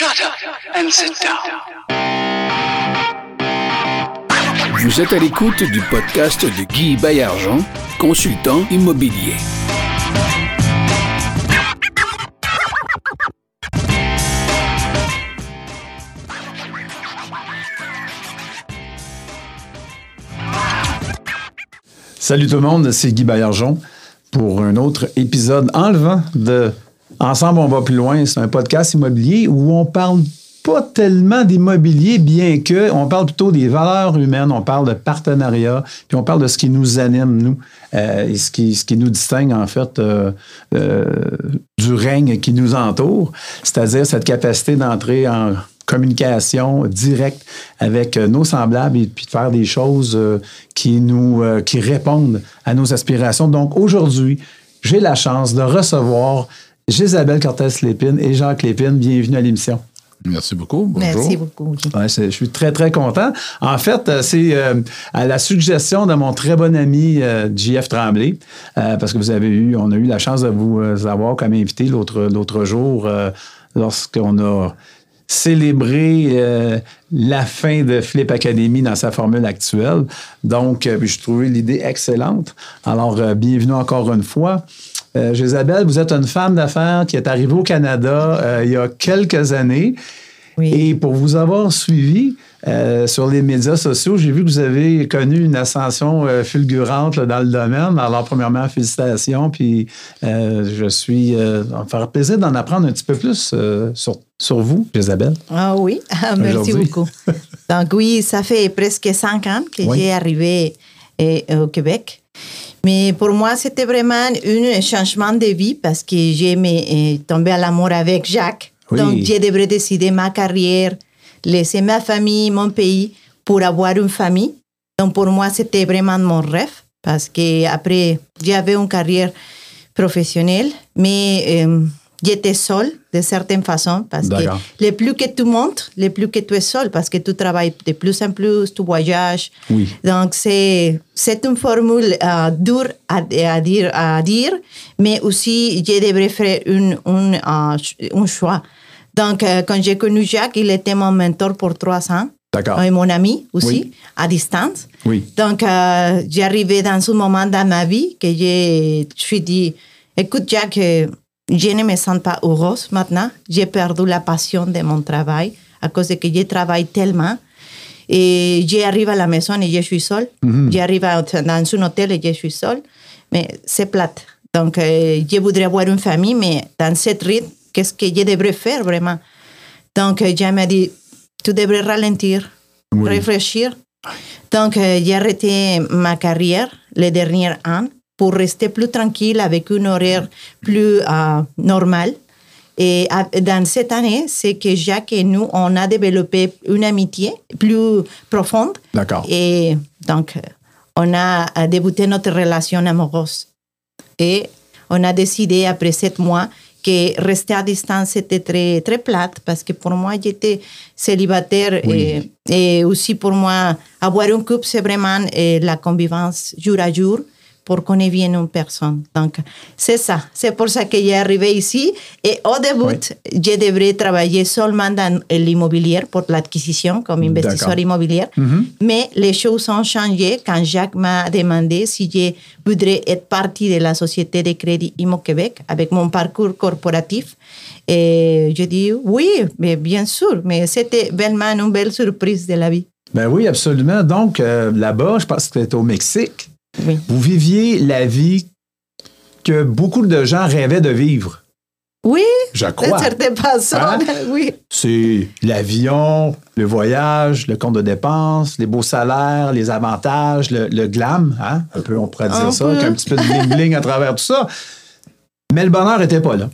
Shut up and sit down. Vous êtes à l'écoute du podcast de Guy Bayargent, consultant immobilier. Salut tout le monde, c'est Guy Bayargent pour un autre épisode enlevant de Ensemble, on va plus loin. C'est un podcast immobilier où on parle pas tellement d'immobilier, bien que on parle plutôt des valeurs humaines, on parle de partenariat, puis on parle de ce qui nous anime, nous, euh, et ce qui, ce qui nous distingue, en fait, euh, euh, du règne qui nous entoure, c'est-à-dire cette capacité d'entrer en communication directe avec nos semblables et puis de faire des choses qui nous qui répondent à nos aspirations. Donc aujourd'hui, j'ai la chance de recevoir Gisabelle Cortez-Lépine et Jacques Lépine. Bienvenue à l'émission. Merci beaucoup. Bonjour. Merci beaucoup. Ouais, je suis très, très content. En fait, euh, c'est euh, à la suggestion de mon très bon ami euh, JF Tremblay, parce que vous avez eu, on a eu la chance de vous avoir comme invité l'autre, l'autre jour lorsqu'on a célébré la fin de Flip Academy dans sa formule actuelle. Donc, je trouvais l'idée excellente. Alors, bienvenue encore une fois. Euh, Isabelle, vous êtes une femme d'affaires qui est arrivée au Canada euh, il y a quelques années. Et pour vous avoir suivi euh, sur les médias sociaux, j'ai vu que vous avez connu une ascension fulgurante dans le domaine. Alors, premièrement, félicitations. Puis, je suis. ça me faire plaisir d'en apprendre un petit peu plus sur, sur vous, Isabelle. Ah oui, merci beaucoup. Donc, oui, ça fait presque cinq ans que j'ai arrivé au Québec. Mais pour moi, c'était vraiment un changement de vie parce que j'ai euh, tombé à l'amour avec Jacques. Donc, j'ai devrais décider ma carrière, laisser ma famille, mon pays pour avoir une famille. Donc, pour moi, c'était vraiment mon rêve parce que après, j'avais une carrière professionnelle, mais euh, j'étais seule de certaine façon parce que le plus que tu montres, le plus que tu es seul parce que tu travailles de plus en plus, tu voyages. Oui. Donc c'est c'est une formule euh, dure à, à, dire à dire, mais aussi je devrais faire une, une, uh, un choix. Donc euh, quand j'ai connu Jacques, il était mon mentor pour trois ans. D'accord. Et mon ami aussi, à distance. Oui. Donc, euh, j'arrivais dans un moment dans ma vie que je suis dit, écoute Jacques, je ne me sens pas heureuse maintenant. J'ai perdu la passion de mon travail à cause de que je travaille tellement. Et j'arrive à la maison et je suis seule. Mhm. J'arrive dans un hôtel et je suis seule. Mais c'est plate. Donc, euh, je voudrais avoir une famille, mais dans cette rythme, qu'est-ce que je devrais faire vraiment? Donc, euh, je me dit, tu devrais ralentir, réfléchir. Donc, euh, j'ai arrêté ma carrière les derniers ans pour rester plus tranquille avec une horaire plus euh, normale. Et dans cette année, c'est que Jacques et nous, on a développé une amitié plus profonde. D'accord. Et donc, on a débuté notre relation amoureuse. Et on a décidé, après sept mois, que rester à distance était très, très plate parce que pour moi, j'étais célibataire et, et, aussi pour moi, avoir un couple, c'est vraiment la convivence jour à jour pour qu'on ait bien une personne. Donc, c'est ça. C'est pour ça que j'ai arrivé ici. Et au début, je devrais travailler seulement dans l'immobilier pour l'acquisition comme investisseur immobilier. Mhm. Mais les choses ont changé quand Jacques m'a demandé si je voudrais être partie de la société de crédit Immo Québec avec mon parcours corporatif. Et je dis oui, mais bien sûr. Mais c'était vraiment une belle surprise de la vie. Ben oui, absolument. Donc, euh, là-bas, je pense que c'était au Mexique. Vous viviez la vie que beaucoup de gens rêvaient de vivre. Oui, je crois. certaines hein? oui. C'est l'avion, le voyage, le compte de dépenses, les beaux salaires, les avantages, le, glam, hein? un peu, on pourrait dire ça, avec un petit peu de bling-bling à travers tout ça. Mais le bonheur n'était pas là.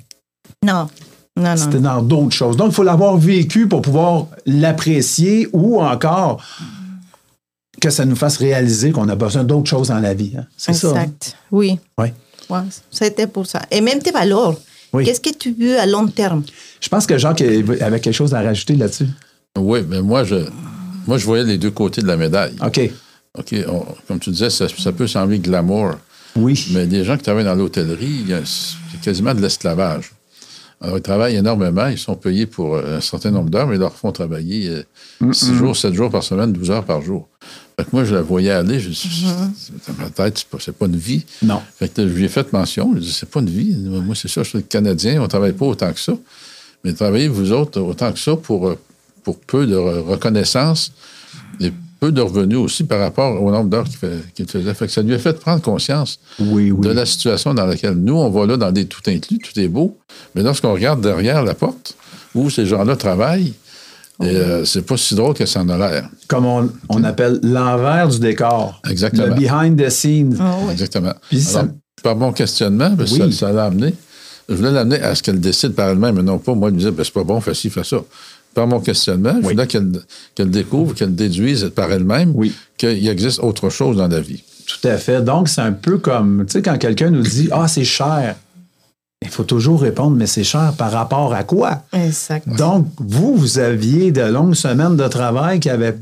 Non. Non, non. C'était dans d'autres choses. Donc, il faut l'avoir vécu pour pouvoir l'apprécier ou encore que ça nous fasse réaliser qu'on a besoin d'autres choses dans la vie. Hein. C'est ça. Hein? Exact. Oui. Oui. Ouais, C'était pour ça. Et même tes valeurs. Qu'est-ce que tu veux à long terme? Je pense que Jacques avait quelque chose à rajouter là-dessus. Oui, mais moi, je, moi, je voyais les deux côtés de la médaille. OK. OK. comme tu disais, ça, peut sembler glamour. Oui. Mais des gens qui travaillent dans l'hôtellerie, c'est quasiment de l'esclavage. Alors, ils travaillent énormément, ils sont payés pour un certain nombre d'heures, mais ils leur font travailler 6 jours, 7 jours par semaine, 12 heures par jour. Fait que moi, je la voyais aller, je dis, dans ma tête, c'est pas, pas une vie. Non. Fait que là, je lui ai fait mention, je dis, c'est pas une vie. Moi, c'est ça, je suis Canadien, on travaille pas autant que ça. Mais travaillez, vous autres, autant que ça pour, euh, pour peu de reconnaissance et peu de revenus aussi par rapport au nombre d'heures qu'il faisait. Fait que ça lui a fait prendre conscience oui, oui. de la situation dans laquelle nous, on va là dans des tout inclus, tout est beau. Mais lorsqu'on regarde derrière la porte où ces gens-là travaillent, et euh, c'est pas si drôle que ça en a l'air. Comme on, on appelle l'envers du décor. Exactement. Le behind the scenes. Oh, oui. Exactement. Puis ça- Alors, par mon questionnement, parce que Oui. ça, ça l'a amené. Je voulais l'amener à ce qu'elle décide par elle-même, et non pas moi lui dire, ben, c'est pas bon, fais ci, fais ça. Par mon questionnement, je Oui. voulais qu'elle découvre, qu'elle déduise par elle-même Oui. qu'il existe autre chose dans la vie. Tout à fait. Donc, c'est un peu comme, tu sais, quand quelqu'un nous dit Ah, c'est cher, il faut toujours répondre Mais c'est cher par rapport à quoi? Exact. Donc, vous, vous aviez de longues semaines de travail qui avaient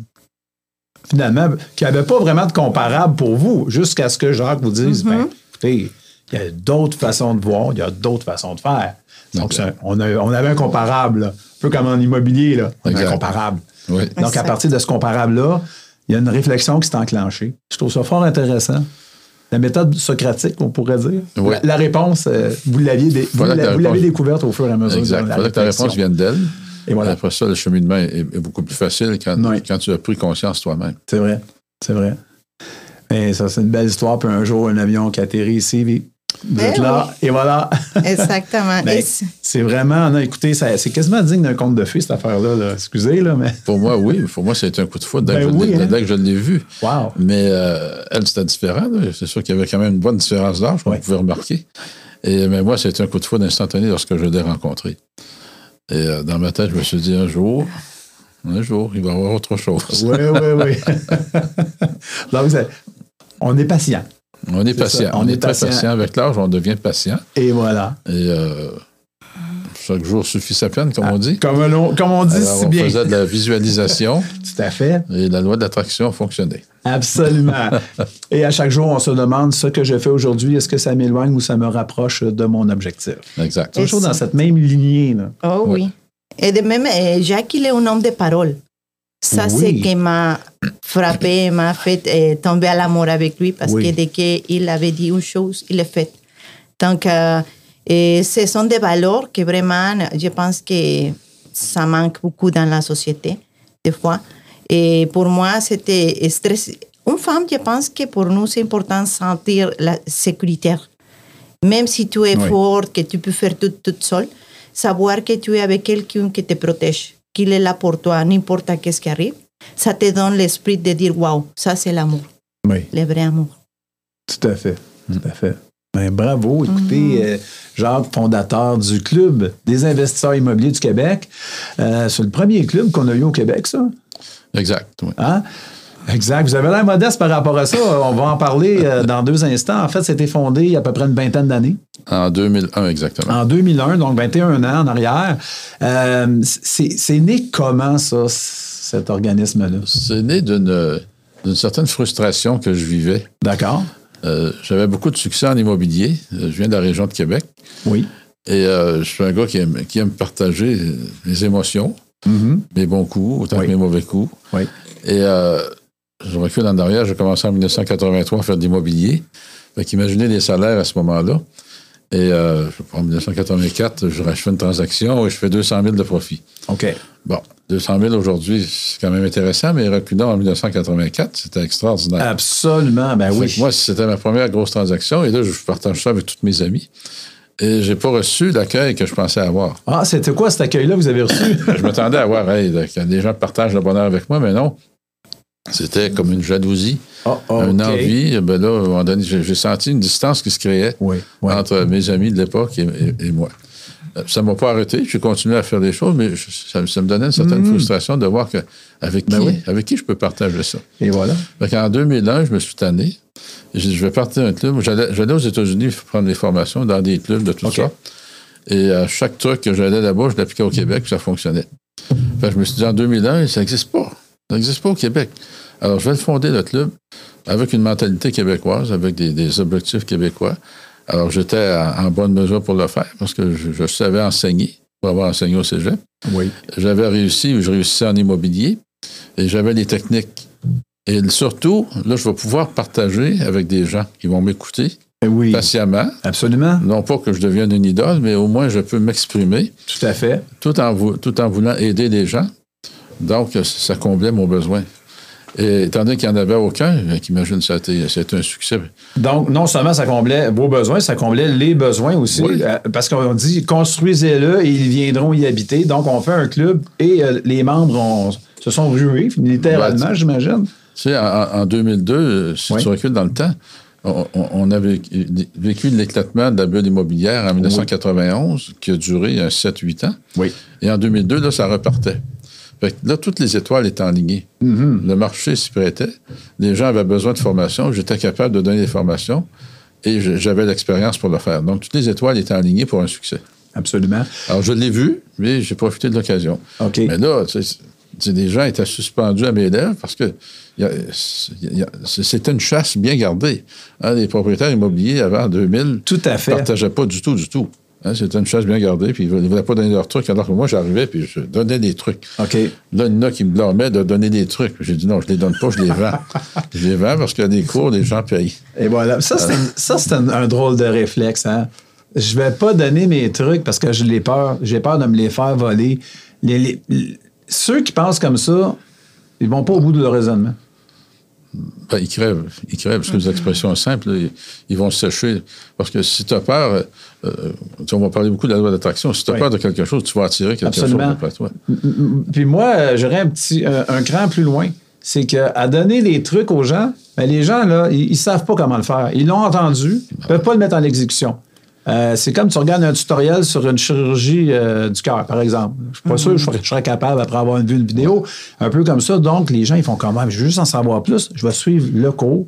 finalement, qui n'avaient pas vraiment de comparable pour vous, jusqu'à ce que Jacques vous dise ben, écoutez, il y a d'autres façons de voir, il y a d'autres façons de faire. Donc, on, a- on avait un comparable, là. un peu comme en immobilier, là. on a un comparable. Oui. Donc, à partir de ce comparable-là, il y a une réflexion qui s'est enclenchée. Je trouve ça fort intéressant. La méthode socratique, on pourrait dire. La, la réponse, euh, vous l'aviez dé- la- découverte au fur et à mesure Exact. Il que réflexion. réponse vienne d'elle. Et voilà. Après ça, le cheminement est, est beaucoup plus facile quand, Oui. quand tu as pris conscience toi-même. C'est vrai. C'est vrai. Et ça, c'est une belle histoire. Puis un jour, un avion qui atterrit ici, vous Eh êtes là, et voilà. Exactement. Et c'est- vraiment, non, écoutez, c'est quasiment digne d'un conte de fées, cette affaire-là. là. Excusez, là, mais Pour moi, oui. Pour moi, c'était un coup de foudre dès, Ben que, je oui, l'ai- hein. dès que je l'ai vu. wow. Mais euh, elle, c'était différent. C'est sûr qu'il y avait quand même une bonne différence d'âge, qu'on Ouais. pouvait remarquer. Et, mais moi, c'était un coup de foudre instantané lorsque je l'ai rencontré. Et euh, dans ma tête, je me suis dit, un jour, un jour, il va y avoir autre chose. Oui, oui, oui. Donc, on est patient. On est patient. On, est, très patient. Avec l'âge, on devient patient. Et voilà. Et euh, chaque jour suffit sa peine, comme on dit. Comme, on- comme on dit Alors, si on bien. faisait de la visualisation Tout à fait. et la loi de l'attraction fonctionnait. Absolument. Et à chaque jour, on se demande ce que je fais aujourd'hui, est-ce que ça m'éloigne ou ça me rapproche de mon objectif? Exact. Toujours dans cette même lignée. Là. Oh oui. Et de même, euh, Jacques, il est un homme de parole. Ça, Oui. c'est ce qui m'a frappé, m'a fait euh, tomber à l'amour avec lui parce Oui. que dès qu'il avait dit une chose, il l'a fait. Donc, euh, et ce sont des valeurs que vraiment, je pense que ça manque beaucoup dans la société, des fois. Et pour moi, c'était stress. Une femme, je pense que pour nous, c'est important de sentir la sécurité. Même si tu es Oui. forte, que tu peux faire tout toute seule, savoir que tu es avec quelqu'un qui te protège, qu'il est là pour toi, n'importe qu'est-ce qui arrive, ça te donne l'esprit de dire waouh, ça c'est l'amour, Oui, le vrai amour. tout à fait. Tout à fait. Ben, bravo. Écoutez, euh, Jacques, fondateur du Club des investisseurs immobiliers du Québec. Euh, c'est le premier club qu'on a eu au Québec, ça? Exact. oui. Hein? Exact. Vous avez l'air modeste par rapport à ça. On va en parler euh, dans deux instants. En fait, c'était fondé il y a à peu près une vingtaine d'années. En 2001, exactement. En 2001, donc 21 ans en arrière. Euh, c'est né comment, ça, cet organisme-là? C'est né d'une certaine frustration que je vivais. D'accord? Euh, J'avais beaucoup de succès en immobilier. Je viens de la région de Québec. Oui. Et euh, je suis un gars qui aime, qui aime partager les émotions, Mhm. mes bons coups, autant Oui. que mes mauvais coups. Oui. Et je recule en arrière, j'ai commencé en 1983 à faire de l'immobilier. Fait qu'imaginez les salaires à ce moment-là. Et euh, je sais pas, en 1984, je fais une transaction et je fais 200 000 de profit. OK. Bon, 200 000 aujourd'hui, c'est quand même intéressant, mais reculant en 1984, c'était extraordinaire. Absolument. Ben oui. moi, c'était ma première grosse transaction et là, je partage ça avec tous mes amis. Et j'ai pas reçu l'accueil que je pensais avoir. Ah, c'était quoi cet accueil-là que vous avez reçu? Je m'attendais à voir, hey, des gens partagent le bonheur avec moi, mais non. C'était comme une jalousie, Oh, oh, une envie. Ben là, à un moment donné, j'ai senti une distance qui se créait Oui. oui. entre mes amis de l'époque et, et- et moi. Euh, Ça ne m'a pas arrêté. J'ai continué à faire des choses, mais je- ça, ça me donnait une certaine frustration de voir que avec qui. Ben oui. avec qui je peux partager ça. Et voilà. en 2001, je me suis tanné. J'ai dit, je vais partir un club. J'allais aux États-Unis prendre des formations dans des clubs de tout OK. ça. Et à chaque truc que j'allais là-bas, je l'appliquais au Québec, puis ça fonctionnait. Que je me suis dit, en 2001, ça n'existe pas. Ça n'existe pas au Québec. Alors, je vais le fonder, le club, avec une mentalité québécoise, avec des, des objectifs québécois. Alors, j'étais en, bonne mesure pour le faire parce que je, savais enseigner pour avoir enseigné au cégep. Oui. J'avais réussi, je réussissais en immobilier et j'avais les techniques. Et surtout, là, je vais pouvoir partager avec des gens qui vont m'écouter eh oui. patiemment. Absolument. Non pas que je devienne une idole, mais au moins je peux m'exprimer. Tout à fait. Tout en, tout en voulant aider les gens. Donc, ça comblait mon besoin. Et étant donné qu'il n'y en avait aucun, qu'imagine, ça a été, un succès. Donc, non seulement ça comblait vos besoins, ça comblait les besoins aussi. Euh, parce qu'on dit construisez-le et ils viendront y habiter. Donc, on fait un club et euh, les membres se sont rués, littéralement, j'imagine. Tu sais, en, 2002, si tu recules dans le temps, on, avait vécu l'éclatement de la bulle immobilière en 1991, qui a duré 7-8 ans. Oui. Et en 2002, là, ça repartait là, toutes les étoiles étaient alignées. Mm-hmm. Le marché s'y prêtait. Les gens avaient besoin de formation. J'étais capable de donner des formations et j'avais l'expérience pour le faire. Donc, toutes les étoiles étaient alignées pour un succès. Absolument. Alors, je l'ai vu, mais j'ai profité de l'occasion. OK. Mais là, des gens étaient suspendus à mes lèvres parce que c'était une chasse bien gardée. Hein, les propriétaires immobiliers avant 2000 Tout à fait. ne partageaient pas du tout, du tout. Hein, c'était une chasse bien gardée, puis ils ne voulaient pas donner leurs trucs, alors que moi, j'arrivais, puis je donnais des trucs. OK. Là, il y en a qui me blâmaient de donner des trucs. J'ai dit non, je ne les donne pas, je les vends. je les vends parce qu'il y a des cours, les gens payent. Et voilà. Ça, c'est un, drôle de réflexe. Hein? Je vais pas donner mes trucs parce que j'ai peur. J'ai peur de me les faire voler. ceux qui pensent comme ça, ils vont pas au bout de leur raisonnement. Ben, ils crèvent. Ils crèvent, parce que les expressions simples, ils, vont se sécher. Parce que si tu as peur, euh, on va parler beaucoup de la loi d'attraction, si tu as peur de quelque chose, tu vas attirer quelque chose après toi. Puis moi, j'aurais un petit, un, cran plus loin. C'est qu'à donner les trucs aux gens, ben les gens, là, ils, ne savent pas comment le faire. Ils l'ont entendu, ils ne peuvent pas le mettre en exécution. Euh, c'est comme tu regardes un tutoriel sur une chirurgie euh, du cœur, par exemple. Je suis pas sûr que je serais, capable, après avoir vu une vidéo, un peu comme ça. Donc, les gens, ils font quand même, je veux juste en savoir plus. Je vais suivre le cours.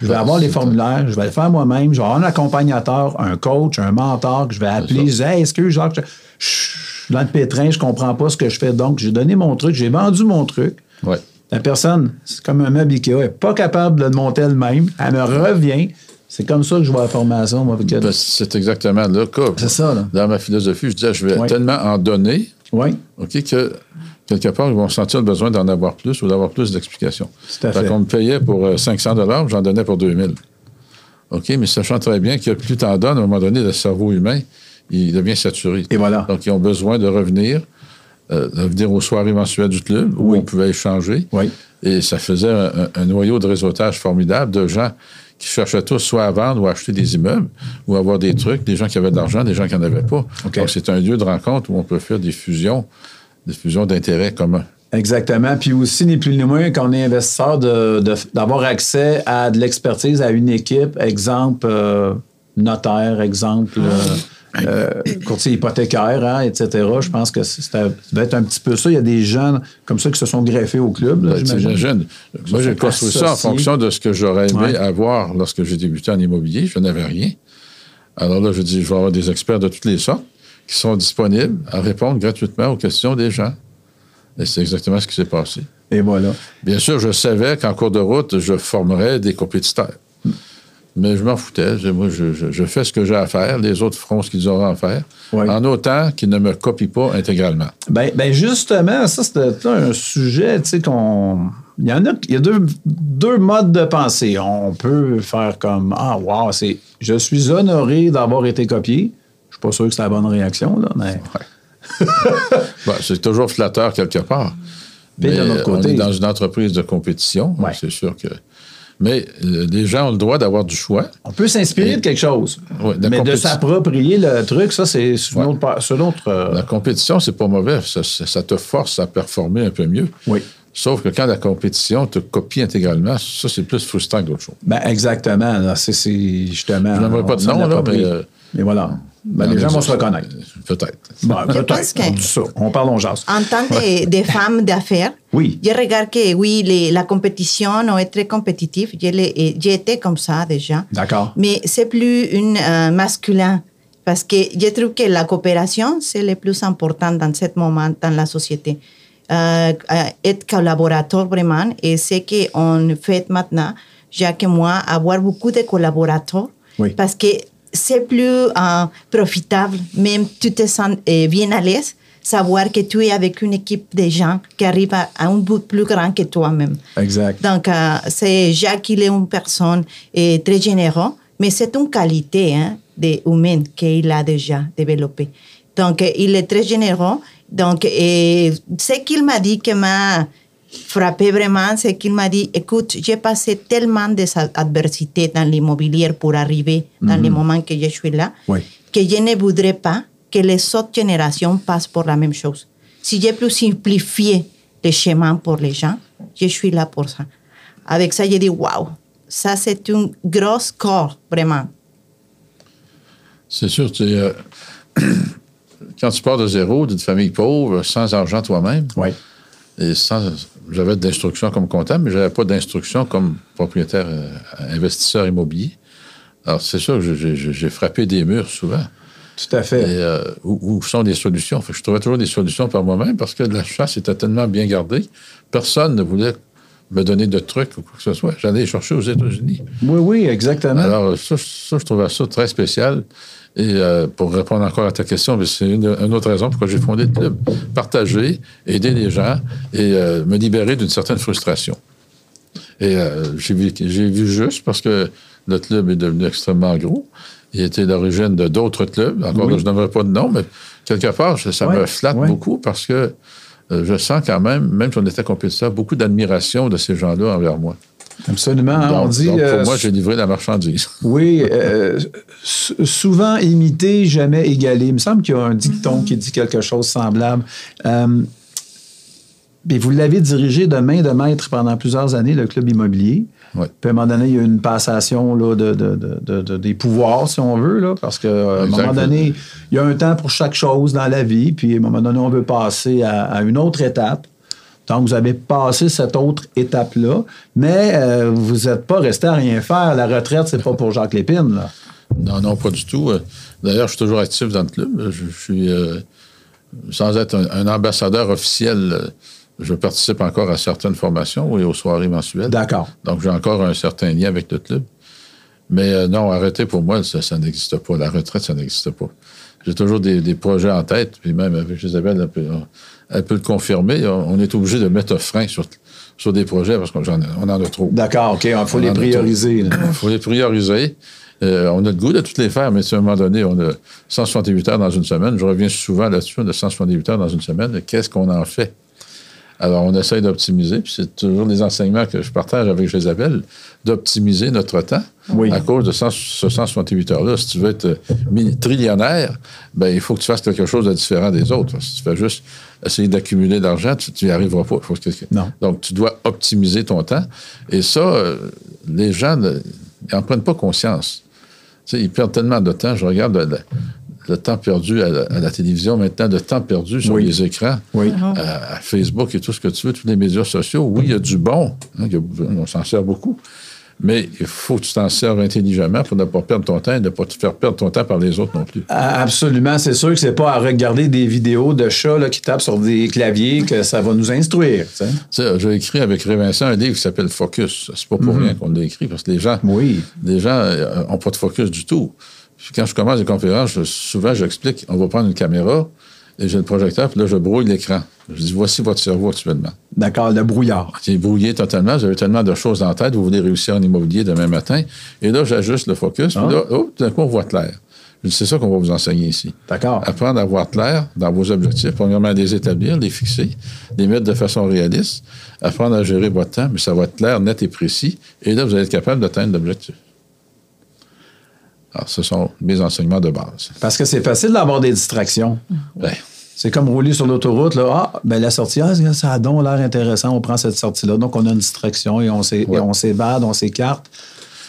Je vais avoir les formulaires, je vais le faire moi-même. Je vais avoir un accompagnateur, un coach, un mentor que je vais appeler. Je dis, hey, excuse, Jacques, je, je suis dans le pétrin, je comprends pas ce que je fais. Donc, j'ai donné mon truc, j'ai vendu mon truc. Ouais. La personne, c'est comme un meuble Ikea, elle n'est pas capable de le monter elle-même. Elle me revient. C'est comme ça que je vois la formation, moi, avec ben, C'est exactement le cas. C'est ça, là. Dans ma philosophie, je disais, je vais tellement en donner, oui. OK, que quelque part, ils vont sentir le besoin d'en avoir plus ou d'avoir plus d'explications. Fait. me payait pour 500 euh, j'en donnais pour 2000 OK, mais sachant très bien que plus tu en donnes, à un moment donné, le cerveau humain, il devient saturé. Et voilà. Donc, ils ont besoin de revenir, euh, de venir aux soirées mensuelles du club où on pouvait échanger. Oui. Et ça faisait un, noyau de réseautage formidable de gens qui cherchaient tous soit à vendre ou à acheter des immeubles ou avoir des trucs, des gens qui avaient de l'argent, des gens qui n'en avaient pas. Donc, c'est un lieu de rencontre où on peut faire des fusions, des fusions d'intérêts communs. Exactement. Puis aussi, ni plus ni moins, quand on est investisseur, d'avoir accès à de l'expertise, à une équipe, exemple euh, notaire, exemple euh, euh, courtier hypothécaire, hein, etc. Je pense que ça doit être un petit peu ça. Il y a des jeunes comme ça qui se sont greffés au club. Ben, j'imagine. Moi, j'ai construit ça en fonction de ce que j'aurais aimé avoir lorsque j'ai débuté en immobilier. Je n'avais rien. Alors là, je dis, je vais avoir des experts de toutes les sortes qui sont disponibles à répondre gratuitement aux questions des gens. Et c'est exactement ce qui s'est passé. Et voilà. Bien sûr, je savais qu'en cours de route, je formerais des compétiteurs. Mais je m'en foutais. Moi, je, fais ce que j'ai à faire. Les autres feront ce qu'ils auront à faire. En autant qu'ils ne me copient pas intégralement. Ben, ben justement, ça, c'est un sujet, tu sais, qu'on. Il y en a, il y a deux, deux, modes de pensée. On peut faire comme Ah, wow, c'est. Je suis honoré d'avoir été copié. Je suis pas sûr que c'est la bonne réaction, là, mais. Ben, c'est toujours flatteur quelque part. Mais, on est dans une entreprise de compétition. C'est sûr que. Mais euh, les gens ont le droit d'avoir du choix. On peut s'inspirer de quelque chose. mais de s'approprier le truc, ça, c'est une autre. Euh, la compétition, c'est pas mauvais. Ça, te force à performer un peu mieux. Oui. Sauf que quand la compétition te copie intégralement, ça, c'est plus frustrant que d'autres choses. Ben, exactement. C'est justement. Je n'aimerais pas de nom, là, mais. Euh, mais voilà. Ben, les gens vont se reconnaître. Peut-être. Ben, peut-être. On, parle, en jase. En tant que de femmes d'affaires, oui. je regarde que oui, les, la compétition est très compétitive. J'ai été comme ça déjà. D'accord. Mais c'est plus une euh, masculin. Parce que je trouve que la coopération, c'est le plus important dans ce moment dans la société. Euh, euh, être collaborateur vraiment, et c'est qu'on fait maintenant, j'ai que moi, avoir beaucoup de collaborateurs. Oui. Parce que c'est plus euh, profitable, même tu te sens euh, bien à l'aise, savoir que tu es avec une équipe de gens qui arrivent à, un bout plus grand que toi-même. Exact. Donc, euh, c'est Jacques, il est une personne et très généreux, mais c'est une qualité hein, de humaine qu'il a déjà développée. Donc, il est très généreux. Donc, et ce qu'il m'a dit qui m'a frappé vraiment, c'est qu'il m'a dit, écoute, j'ai passé tellement d'adversités dans l'immobilier pour arriver dans le moment que je suis là, que je ne voudrais pas que les autres générations passent pour la même chose. Si j'ai pu simplifier les chemins pour les gens, je suis là pour ça. Avec ça, j'ai dit, waouh, ça c'est un gros score, vraiment. C'est sûr, tu, euh, quand tu pars de zéro, d'une famille pauvre, sans argent toi-même, oui. et sans, j'avais d'instruction comme comptable, mais je n'avais pas d'instruction comme propriétaire euh, investisseur immobilier. Alors, c'est sûr que j'ai frappé des murs souvent. Tout à fait. Et, euh, où, sont les solutions? je trouvais toujours des solutions par moi-même parce que la chasse était tellement bien gardée. Personne ne voulait me donner de trucs ou quoi que ce soit. J'allais chercher aux États-Unis. Oui, oui, exactement. Alors, ça, je trouvais ça très spécial. Et euh, pour répondre encore à ta question, c'est une, autre raison pourquoi j'ai fondé le club. Partager, aider les gens et euh, me libérer d'une certaine frustration. Et j'ai vu, vu juste parce que le club est devenu extrêmement gros. Il était d'origine de d'autres clubs. Encore je n'aimerais pas de nom, mais quelque part, ça me flatte beaucoup parce que euh, je sens quand même, même si on était compétiteur, beaucoup d'admiration de ces gens-là envers moi. Absolument. Hein, on dit, pour euh, moi, j'ai livré la marchandise. Oui, euh, souvent imité, jamais égalé. Il me semble qu'il y a un dicton qui dit quelque chose de semblable. mais vous l'avez dirigé de main de maître pendant plusieurs années, le club immobilier. Puis à un moment donné, il y a une passation là, de, de, de, des pouvoirs, si on veut, là, parce qu'à un moment donné, il y a un temps pour chaque chose dans la vie, puis à un moment donné, on veut passer à, une autre étape. Donc, vous avez passé cette autre étape-là, mais euh, vous n'êtes pas resté à rien faire. La retraite, c'est pas pour Jacques Lépine. Là. Non, non, pas du tout. Euh, d'ailleurs, je suis toujours actif dans le club. Je, suis, euh, sans être un ambassadeur officiel je participe encore à certaines formations et aux soirées mensuelles. D'accord. Donc, j'ai encore un certain lien avec le club. Mais euh, non, arrêter pour moi, ça, n'existe pas. La retraite, ça n'existe pas. J'ai toujours des, projets en tête, puis même avec Isabelle, elle peut, le confirmer. On est obligé de mettre un frein sur, sur des projets parce qu'on en, a trop. D'accord, OK. Il faut les prioriser. Il faut les prioriser. Euh, on a le goût de toutes les faire, mais à un moment donné, on a 168 heures dans une semaine. Je reviens souvent là-dessus, on a 168 heures dans une semaine. Qu'est-ce qu'on en fait? Alors, on essaye d'optimiser, puis c'est toujours les enseignements que je partage avec Isabelle, d'optimiser notre temps à cause de ce 168 heures-là. Si tu veux être euh, trillionnaire, ben, il faut que tu fasses quelque chose de différent des autres. Si tu fais juste essayer d'accumuler de l'argent, tu n'y arriveras pas. Non. Donc, tu dois optimiser ton temps. Et ça, euh, les gens n'en prennent pas conscience. Ils perdent tellement de temps. Je regarde le temps perdu à la, télévision, maintenant, le temps perdu sur les écrans, oui. à, Facebook et tout ce que tu veux, tous les médias sociaux. Oui, il y a du bon, hein, on s'en sert beaucoup, mais il faut que tu t'en sers intelligemment pour ne pas perdre ton temps et ne pas te faire perdre ton temps par les autres non plus. Absolument. C'est sûr que c'est pas à regarder des vidéos de chats qui tapent sur des claviers que ça va nous instruire. J'ai écrit avec Ré Vincent un livre qui s'appelle Focus. C'est pas pour mm-hmm. rien qu'on l'a écrit, parce que les gens, oui. les gens n'ont euh, pas de focus du tout quand je commence des conférences, souvent j'explique, on va prendre une caméra et j'ai le projecteur, puis là je brouille l'écran. Je dis voici votre cerveau actuellement. D'accord, le brouillard. C'est brouillé totalement, vous avez tellement de choses en tête, vous voulez réussir en immobilier demain matin. Et là, j'ajuste le focus, puis ah. là, oh, d'un coup, on voit clair. C'est ça qu'on va vous enseigner ici. D'accord. Apprendre à voir clair dans vos objectifs, premièrement, les établir, les fixer, les mettre de façon réaliste, apprendre à gérer votre temps, mais ça va être clair, net et précis. Et là, vous allez être capable d'atteindre l'objectif. Alors, ce sont mes enseignements de base. Parce que c'est facile d'avoir des distractions. C'est comme rouler sur l'autoroute. Là. Ah, ben la sortie, ah, ça a donc l'air intéressant. On prend cette sortie-là. Donc, on a une distraction et on s'évade, on s'écarte.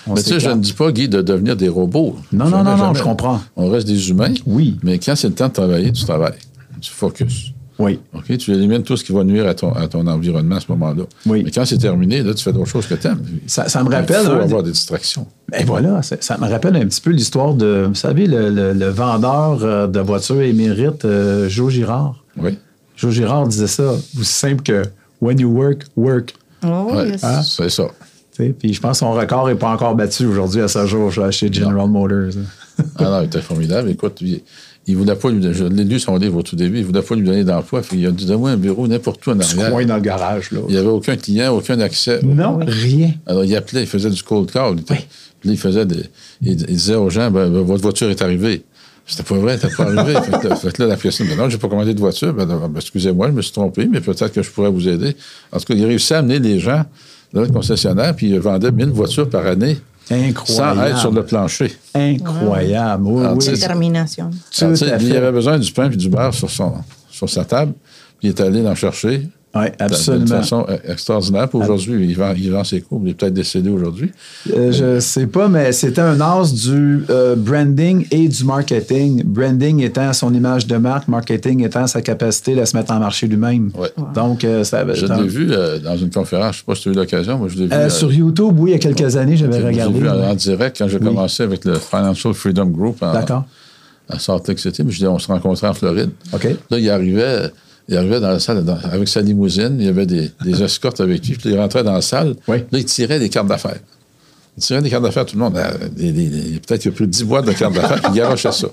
Mais tu sais, je ne dis pas, Guy, de devenir des robots. Non, non, non, non, je comprends. On reste des humains. Oui. Mais quand c'est le temps de travailler, tu travailles. Tu focuses. Oui. OK? Tu élimines tout ce qui va nuire à ton, à ton environnement à ce moment-là. Oui. Mais quand c'est terminé, là, tu fais d'autres choses que tu aimes. Ça, me rappelle. Il faut avoir des distractions. Et ben voilà, ça, me rappelle un petit peu l'histoire de, vous savez, le, vendeur euh, de voitures émérite, euh, Joe Girard. Oui. Joe Girard disait ça, aussi simple que When you work, work. Oh, ouais, hein? C'est ça. Puis je pense que son record n'est pas encore battu aujourd'hui à ce jour chez General Motors. Ah non, il était formidable. Écoute, il, il voulait pas lui Je l'ai lu son livre au tout début. Il voulait pas lui donner d'emploi. Il a dit Donne-moi un bureau n'importe où en arrière. coin dans le garage. Là. Il n'y avait aucun client, aucun accès. Non, rien. Alors il appelait, il faisait du cold call. Il, puis il faisait des, il, disait aux gens ben, ben, Votre voiture est arrivée. C'était pas vrai, c'était pas arrivé. fait, là, la personne, ben non, j'ai pas commandé de voiture. Ben, ben, excusez-moi, je me suis trompé, mais peut-être que je pourrais vous aider. En tout cas, il a réussi à amener les gens dans le concessionnaire, puis il vendait 1000 voitures par année. Incroyable. Sans être sur le plancher. Incroyable. Oui, oui. Détermination. il avait besoin du pain et du beurre sur, son, sur sa table, puis il est allé l'en chercher. Oui, absolument. De façon euh, extraordinaire. Aujourd'hui, il vend, il vend ses cours. Il est peut-être décédé aujourd'hui. Euh, je ne sais pas, mais c'était un as du euh, branding et du marketing. Branding étant son image de marque, marketing étant sa capacité à se mettre en marché lui-même. Ouais. Donc, ça Je l'ai vu dans une conférence. Je ne sais pas si tu as eu l'occasion. Moi, je l'ai vu. sur YouTube, oui, il y a quelques années, j'avais regardé. Je l'ai vu en, direct quand j'ai commencé avec le Financial Freedom Group D'accord. à Salt Lake City. Mais je dis, on se rencontrait en Floride. OK. Là, il arrivait il arrivait dans la salle avec sa limousine, il y avait des, des escortes avec lui, puis il rentrait dans la salle. Oui. Là, il tirait des cartes d'affaires. Il tirait des cartes d'affaires, tout le monde. Euh, peut-être qu'il y a plus de 10 boîtes de cartes d'affaires, puis il garochait ça.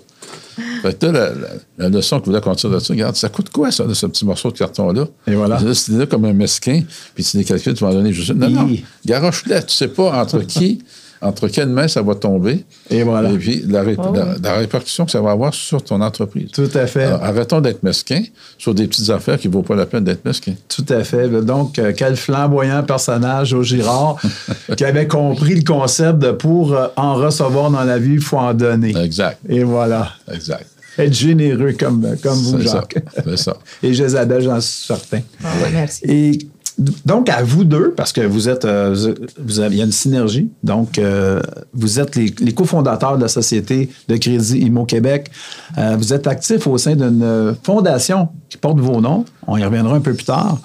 Fait que là, la, leçon que vous voulez qu'on de ça, regarde, ça coûte quoi, ça, ce petit morceau de carton-là? Et voilà. C'était là comme un mesquin, puis tu les calculs, tu vas en donner juste Non, non, garoche-le. Tu sais pas entre qui entre quelles mains ça va tomber. Et voilà. Et puis la, répercussion que ça va avoir sur ton entreprise. Tout à fait. arrêtons d'être mesquins sur des petites affaires qui ne vaut pas la peine d'être mesquins. Tout à fait. Donc, euh, quel flamboyant personnage au Girard qui avait compris le concept de pour euh, en recevoir dans la vie, il faut en donner. Exact. Et voilà. Exact. Être généreux comme, comme vous, Jacques. C'est ça. Et Jézabel, j'en suis certain. Ah, merci. Et donc, à vous deux, parce que vous êtes, euh, vous avez, il y a une synergie. Donc, euh, vous êtes les, cofondateurs de la Société de crédit IMO Québec. Euh, vous êtes actifs au sein d'une fondation qui porte vos noms. On y reviendra un peu plus tard.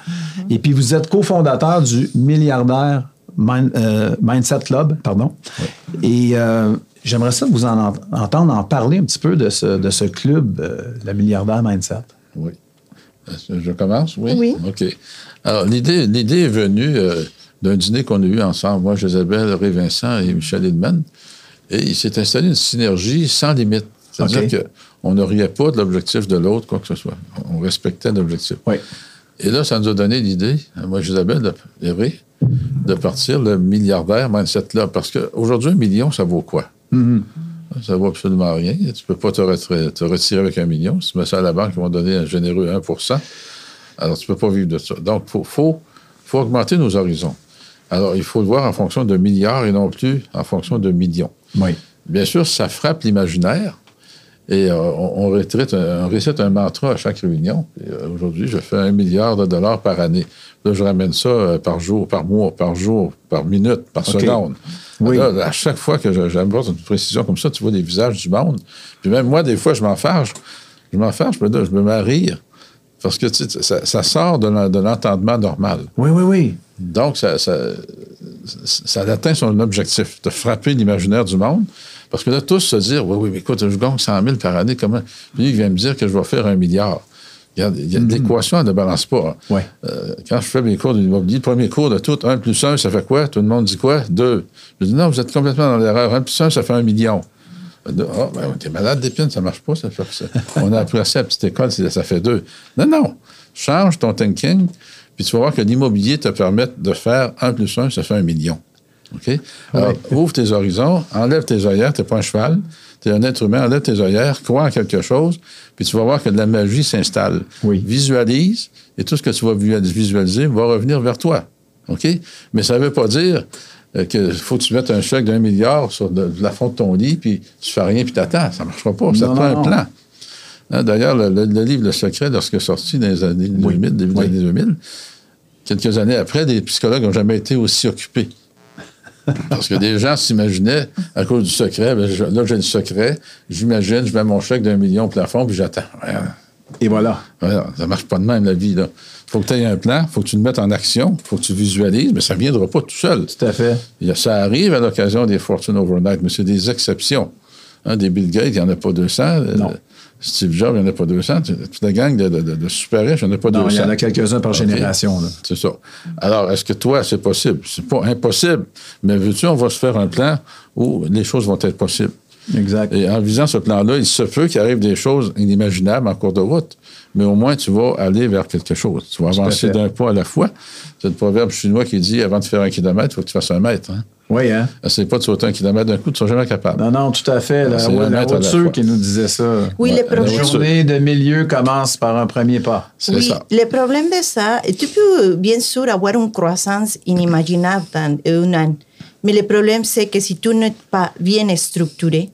Et puis, vous êtes cofondateur du milliardaire Mindset Club, pardon. Et j'aimerais ça vous en entendre en parler un petit peu de ce, de ce club, le milliardaire Mindset. Oui. Je commence, oui? Oui. OK. Alors, l'idée, l'idée est venue euh, d'un dîner qu'on a eu ensemble, moi, Josabelle, Ray Vincent et Michel Edman. Et il s'est installé une synergie sans limite. C'est-à-dire qu'on ne riait pas de l'objectif de l'autre, quoi que ce soit. On respectait l'objectif. Oui. Et là, ça nous a donné l'idée, moi, Josabelle et Ray, de partir le milliardaire mindset-là. Parce qu'aujourd'hui, un million, ça vaut quoi? Mm-hmm. Ça vaut absolument rien. Tu ne peux pas te, retirer avec un million. Si tu mets ça à la banque, ils vont donner un généreux 1 alors, tu ne peux pas vivre de ça. Donc, il faut, faut, augmenter nos horizons. Alors, il faut le voir en fonction de milliards et non plus en fonction de millions. Oui. Bien sûr, ça frappe l'imaginaire. Et euh, on, récite, un, mantra à chaque réunion. Euh, aujourd'hui, je fais un milliard de dollars par année. Là, je ramène ça euh, par jour, par mois, par jour, par minute, par seconde. Oui. Là, à chaque fois que j'apporte une précision comme ça, tu vois des visages du monde. Puis même moi, des fois, je m'en fâche. Je m'en fâche, je me, je me mets Parce que ça, sort de l'entendement normal. Oui, oui, oui. Donc, ça, ça, atteint son objectif, de frapper l'imaginaire du monde. Parce que là, tous se disent Oui, oui, mais écoute, je gagne 100 000 par année, comment? Puis il vient me dire que je vais faire un milliard. Il y a, mm-hmm. l'équation, elle ne balance pas. Ouais. Euh, quand je fais mes cours d'immobilier, le premier cours de tout, 1 plus 1, ça fait quoi? Tout le monde dit quoi? 2. Je dis non, vous êtes complètement dans l'erreur. 1 plus 1, ça fait un million. Oh, ben, t'es malade d'épines, ça marche pas, ça fait ça. On a appris à la petite école, ça fait deux. Non, non. Change ton thinking, puis tu vas voir que l'immobilier te permet de faire un plus un, ça fait un million. OK? Alors, ouvre tes horizons, enlève tes œillères, t'es pas un cheval, t'es un être humain, enlève tes œillères, crois en quelque chose, puis tu vas voir que de la magie s'installe. Oui. Visualise, et tout ce que tu vas visualiser va revenir vers toi. OK? Mais ça ne veut pas dire euh, qu'il faut que tu mettes un chèque d'un milliard sur la fond de ton lit, puis tu fais rien, puis t'attends. Ça ne marchera pas. Ça te prend un plan. Hein, d'ailleurs, le, livre Le Secret, lorsqu'il est sorti dans les années 2000, début des années 2000, quelques années après, des psychologues n'ont jamais été aussi occupés. Parce que des gens s'imaginaient, à cause du secret, ben, là, j'ai le secret, j'imagine, je mets mon chèque d'un million au plafond, puis j'attends. Et voilà. Ça ça marche pas de même, la vie. Il faut que tu aies un plan, il faut que tu le mettes en action, il faut que tu visualises, mais ça ne viendra pas tout seul. Tout à fait. Ça arrive à l'occasion des Fortune Overnight, mais c'est des exceptions. Hein, des Bill Gates, il n'y en a pas 200. Non. Steve Jobs, il n'y en a pas 200. Toute la gang de, de, de super riches, il n'y en a pas Non, 200. il y en a quelques-uns par génération. C'est ça. Alors, est-ce que toi, c'est possible? C'est pas impossible. Mais veux-tu, on va se faire un plan où les choses vont être possibles? Exact. Et en visant ce plan-là, il se peut qu'il arrive des choses inimaginables en cours de route, mais au moins tu vas aller vers quelque chose. Tu vas avancer d'un pas à la fois. C'est le proverbe chinois qui dit avant de faire un kilomètre, il faut que tu fasses un mètre. Hein? Oui, hein? C'est pas de sauter un kilomètre d'un coup, tu ne seras jamais capable. Non, non, tout à fait. La, C'est un la la voiture fois. qui nous disait ça. Oui, Ouais, le la La problème. voiture. journée de milieu commence par un premier pas. C'est oui, ça. le problème de ça, tu peux bien sûr avoir une croissance inimaginable dans un an, mais le problème c'est que si tu n'es pas bien structuré,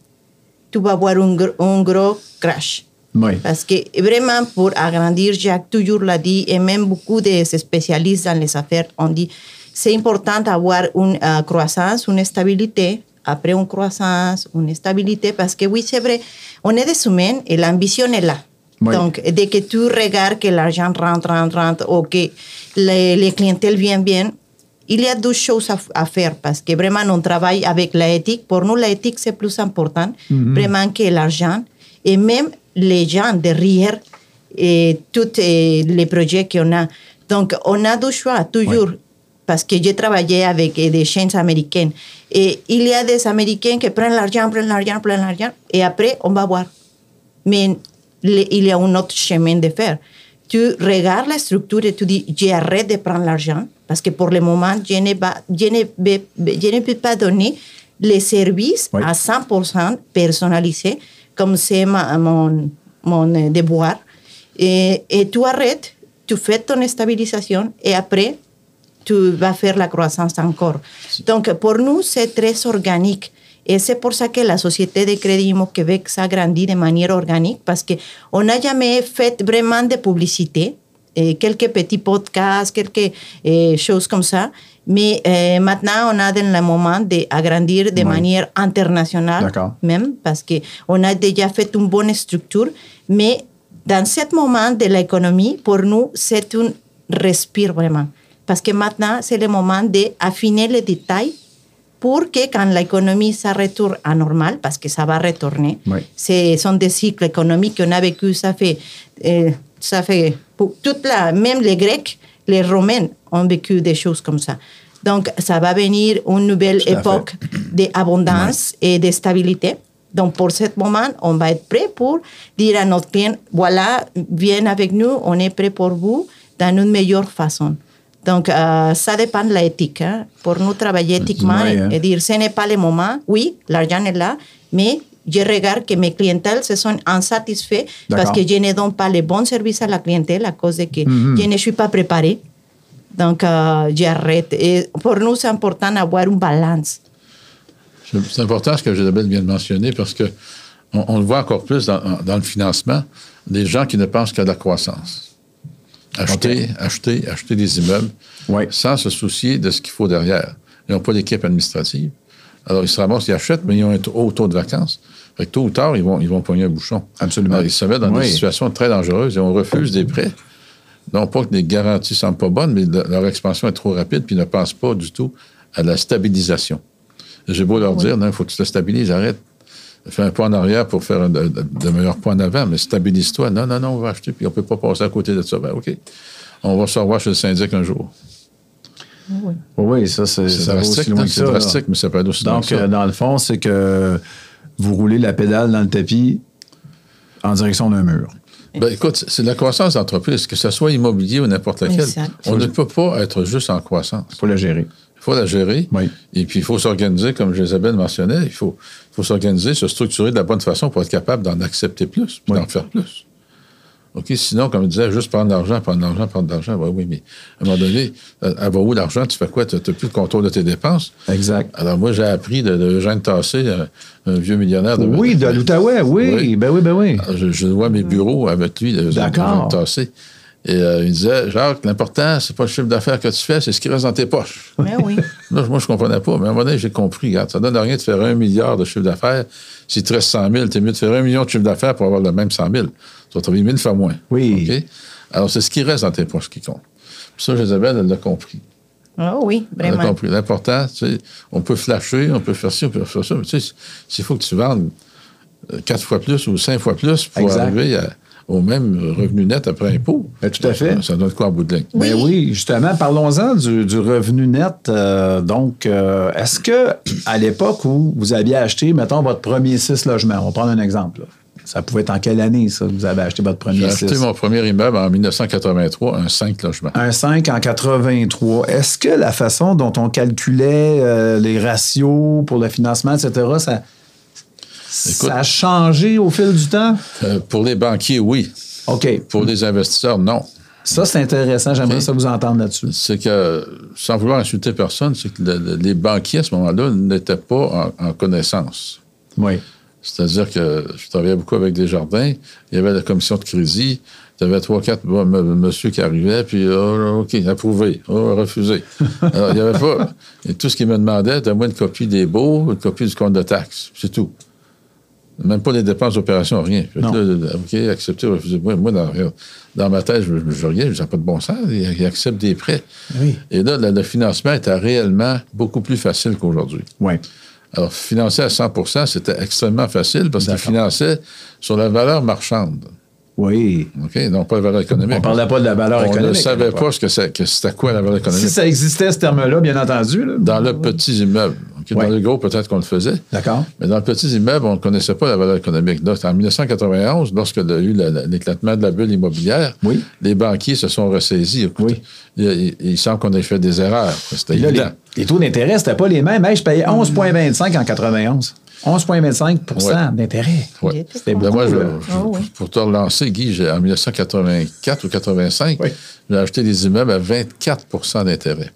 tu vas avoir un, gr- un gros crash. Oui. Parce que vraiment, pour agrandir, Jacques toujours l'a dit, et même beaucoup de spécialistes dans les affaires ont dit, c'est important d'avoir une euh, croissance, une stabilité, après une croissance, une stabilité, parce que oui, c'est vrai, on est des humains et l'ambition est là. Oui. Donc, dès que tu regardes que l'argent rentre, rentre, rentre, ou que les, les clientèles viennent bien, il y a deux choses à, à faire parce que vraiment on travaille avec l'éthique. Pour nous, l'éthique c'est plus important vraiment que l'argent. Et même les gens derrière et tous les projets qu'on a. Donc, on a deux choix toujours. Parce que j'ai travaillé avec des chaînes américaines. Et il y a des Américains qui prennent l'argent, prennent l'argent, prennent l'argent. Et après, on va voir. Mais il y a un autre chemin de faire. Tu regardes la structure et tu dis, j'arrête de prendre l'argent parce que pour le moment, je ne, va- je ne, je ne peux pas donner les services Oui. à 100% personnalisés comme c'est mon, mon euh, devoir. Et, et tu arrêtes, tu fais ton stabilisation et après, tu vas faire la croissance encore. Donc, pour nous, c'est très organique. Et c'est pour ça que la Société de Crédit Immo Québec s'agrandit de manière organique, parce qu'on n'a jamais fait vraiment de publicité, eh, quelques petits podcasts, quelques eh, choses comme ça. Mais eh, maintenant, on a dans le moment d'agrandir de Oui. manière internationale, même, parce qu'on a déjà fait une bonne structure. Mais dans ce moment de l'économie, pour nous, c'est un respire vraiment. Parce que maintenant, c'est le moment d'affiner les détails pour que quand l'économie ça retourne à normal, parce que ça va retourner, Oui. ce sont des cycles économiques qu'on a vécu, ça fait, euh, ça fait pour toute la, même les Grecs, les Romains ont vécu des choses comme ça. Donc, ça va venir une nouvelle Tout époque d'abondance et de stabilité. Donc, pour ce moment, on va être prêt pour dire à notre client, voilà, viens avec nous, on est prêt pour vous dans une meilleure façon. Donc, euh, ça dépend de l'éthique. hein. Pour nous travailler éthiquement et, hein. et dire, ce n'est pas le moment. Oui, l'argent est là, mais je regarde que mes clientèles se sont insatisfaits parce que je ne donne pas les bons services à la clientèle à cause de que je ne suis pas préparé. Donc, euh, j'arrête. Et pour nous, c'est important d'avoir une balance. C'est important ce que Isabelle vient de mentionner parce que on, on le voit encore plus dans, dans le financement, des gens qui ne pensent qu'à la croissance. Acheter, acheter, acheter des immeubles Oui. sans se soucier de ce qu'il faut derrière. Ils n'ont pas d'équipe administrative. Alors, ils se ramassent, ils achètent, mais ils ont un haut taux de vacances. Fait que tôt ou tard, ils vont, ils vont pogner un bouchon. Absolument. Alors, ils se mettent dans Oui. des situations très dangereuses et on refuse des prêts. Non pas que les garanties ne semblent pas bonnes, mais le- leur expansion est trop rapide puis ils ne pensent pas du tout à la stabilisation. J'ai beau leur dire, non, il faut que tu te stabilises, arrête. Fais un pas en arrière pour faire un- de, meilleurs points en avant, mais stabilise-toi. Non, non, non, on va acheter, puis on ne peut pas passer à côté de ça. Ben, OK. On va se revoir chez le syndic un jour. Oui, oui, ça, c'est, aussi drastique, loin hein, que ça. drastique, mais ça peut aller aussi loin Donc, que ça. euh, dans le fond, c'est que vous roulez la pédale dans le tapis en direction d'un mur. Ben, écoute, c'est de la croissance d'entreprise, que ce soit immobilier ou n'importe. Exact. On ne peut pas être juste en croissance. Il faut la gérer. Il faut la gérer. Oui. Et puis, il faut s'organiser, comme Isabelle mentionnait, il faut, il faut s'organiser, se structurer de la bonne façon pour être capable d'en accepter plus, Oui. d'en faire plus. OK? Sinon, comme je disais, juste prendre de l'argent, prendre de l'argent, prendre de l'argent. Ouais, oui, mais à un moment donné, euh, elle va où l'argent? Tu fais quoi? Tu n'as plus le contrôle de tes dépenses? Exact. Alors, moi, j'ai appris de, de Eugène Tassé, un, un vieux millionnaire de. Oui, de l'Outaouais, oui. Oui. Ben oui, ben oui. Alors, Je, je vois mes bureaux avec lui, de D'accord. Eugène Tassé. Et euh, il disait, Jacques, l'important, c'est pas le chiffre d'affaires que tu fais, c'est ce qui reste dans tes poches. Mais oui. Là, moi, je comprenais pas. Mais à un moment donné, j'ai compris. Regarde, ça donne rien de faire un milliard de chiffre d'affaires. Si tu restes 100 000, t'es mieux de faire un million de chiffre d'affaires pour avoir le même 100 000. Tu vas mille fois moins. Oui. Alors, c'est ce qui reste dans tes poches qui compte. Puis ça, Isabelle, elle l'a compris. Oh oui, Elle a vraiment. compris. L'important, tu sais, on peut flasher, on peut faire ci, on peut faire ça. Mais tu sais, s'il faut que tu vendes euh, quatre fois plus ou cinq fois plus pour Exact. arriver à- au même revenu net après impôt. Ben, tout à fait. Ça, ça donne quoi en bout de ligne? Ben oui, justement, parlons-en du, du revenu net. Euh, donc, euh, est-ce que à l'époque où vous aviez acheté, mettons, votre premier six logements, on va prendre un exemple. là. Ça pouvait être en quelle année, ça, que vous avez acheté votre J'ai premier acheté six? mon premier immeuble en 1983, un 5 logements. Un 5 en 83. Est-ce que la façon dont on calculait euh, les ratios pour le financement, etc., ça, ça a changé au fil du temps? Euh, pour les banquiers, oui. OK. Pour les investisseurs, non. Ça, c'est intéressant. J'aimerais ça vous entendre là-dessus. C'est que, sans vouloir insulter personne, c'est que le- le- les banquiers à ce moment-là n'étaient pas en, en connaissance. Oui. C'est-à-dire que je travaillais beaucoup avec des jardins. Il y avait la commission de crédit. Il y avait trois, quatre bon, monsieur qui arrivaient, puis oh, OK, approuvé, oh, refusé. Alors, il n'y avait pas. Et tout ce qu'ils me demandaient, donne-moi une copie des baux, une copie du compte de taxes. C'est tout. Même pas les dépenses d'opération, rien. Non. là, OK, accepter, refuser. Moi, moi, dans, dans ma tête, je ne veux rien, je n'ai pas de bon sens. Ils, ils acceptent des prêts. Oui. Et là, le, le financement était réellement beaucoup plus facile qu'aujourd'hui. Oui. Alors, financer à 100% c'était extrêmement facile parce qu'ils D'accord. finançaient sur la valeur marchande. Oui. OK? Non, pas la valeur économique. On ne parlait pas de la valeur On économique. ne à savait pas ce que, c'était quoi la valeur économique. Si ça existait, ce terme-là, bien entendu. là. Dans le petit immeuble. Ouais. Dans le gros, peut-être qu'on le faisait. D'accord. Mais dans le petit immeuble, on ne connaissait pas la valeur économique. Donc, en 1991, lorsque il y a eu la- la- l'éclatement de la bulle immobilière, Oui. les banquiers se sont ressaisis. Écoute, Oui. il, il- il semble qu'on ait fait des erreurs. C'était les, taux d'intérêt, c'était pas les mêmes. Hey, je payais 11,25 en 91. 11,25 Ouais. d'intérêt. Ouais. C'était Ben, moi, beaucoup, je- je- Ah oui. pour te relancer, Guy, j'ai- en 1984 ou 85, Oui. j'ai acheté des immeubles à 24% d'intérêt.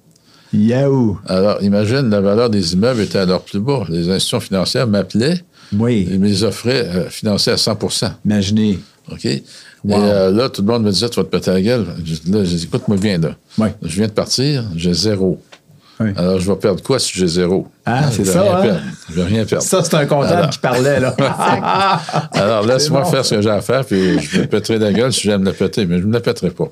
Yahoo! Alors, imagine, la valeur des immeubles était alors plus bas. Les institutions financières m'appelaient et Oui. me les offraient euh, financés à 100% Imaginez. OK? Et Wow. euh, là, tout le monde me disait, tu vas te péter la gueule. Je- Là, j'ai dit, écoute, moi, viens là. Oui. Je viens de partir, j'ai zéro. Oui. Alors, je vais perdre quoi si j'ai zéro? Ah, c'est ça, rien hein? perdre. Je vais rien perdre. Ça, c'est un comptable Alors. qui parlait, là. Alors, laisse-moi bon. faire ce que j'ai à faire, puis je me pèterai la gueule si j'aime la péter, mais je ne me la pèterai pas.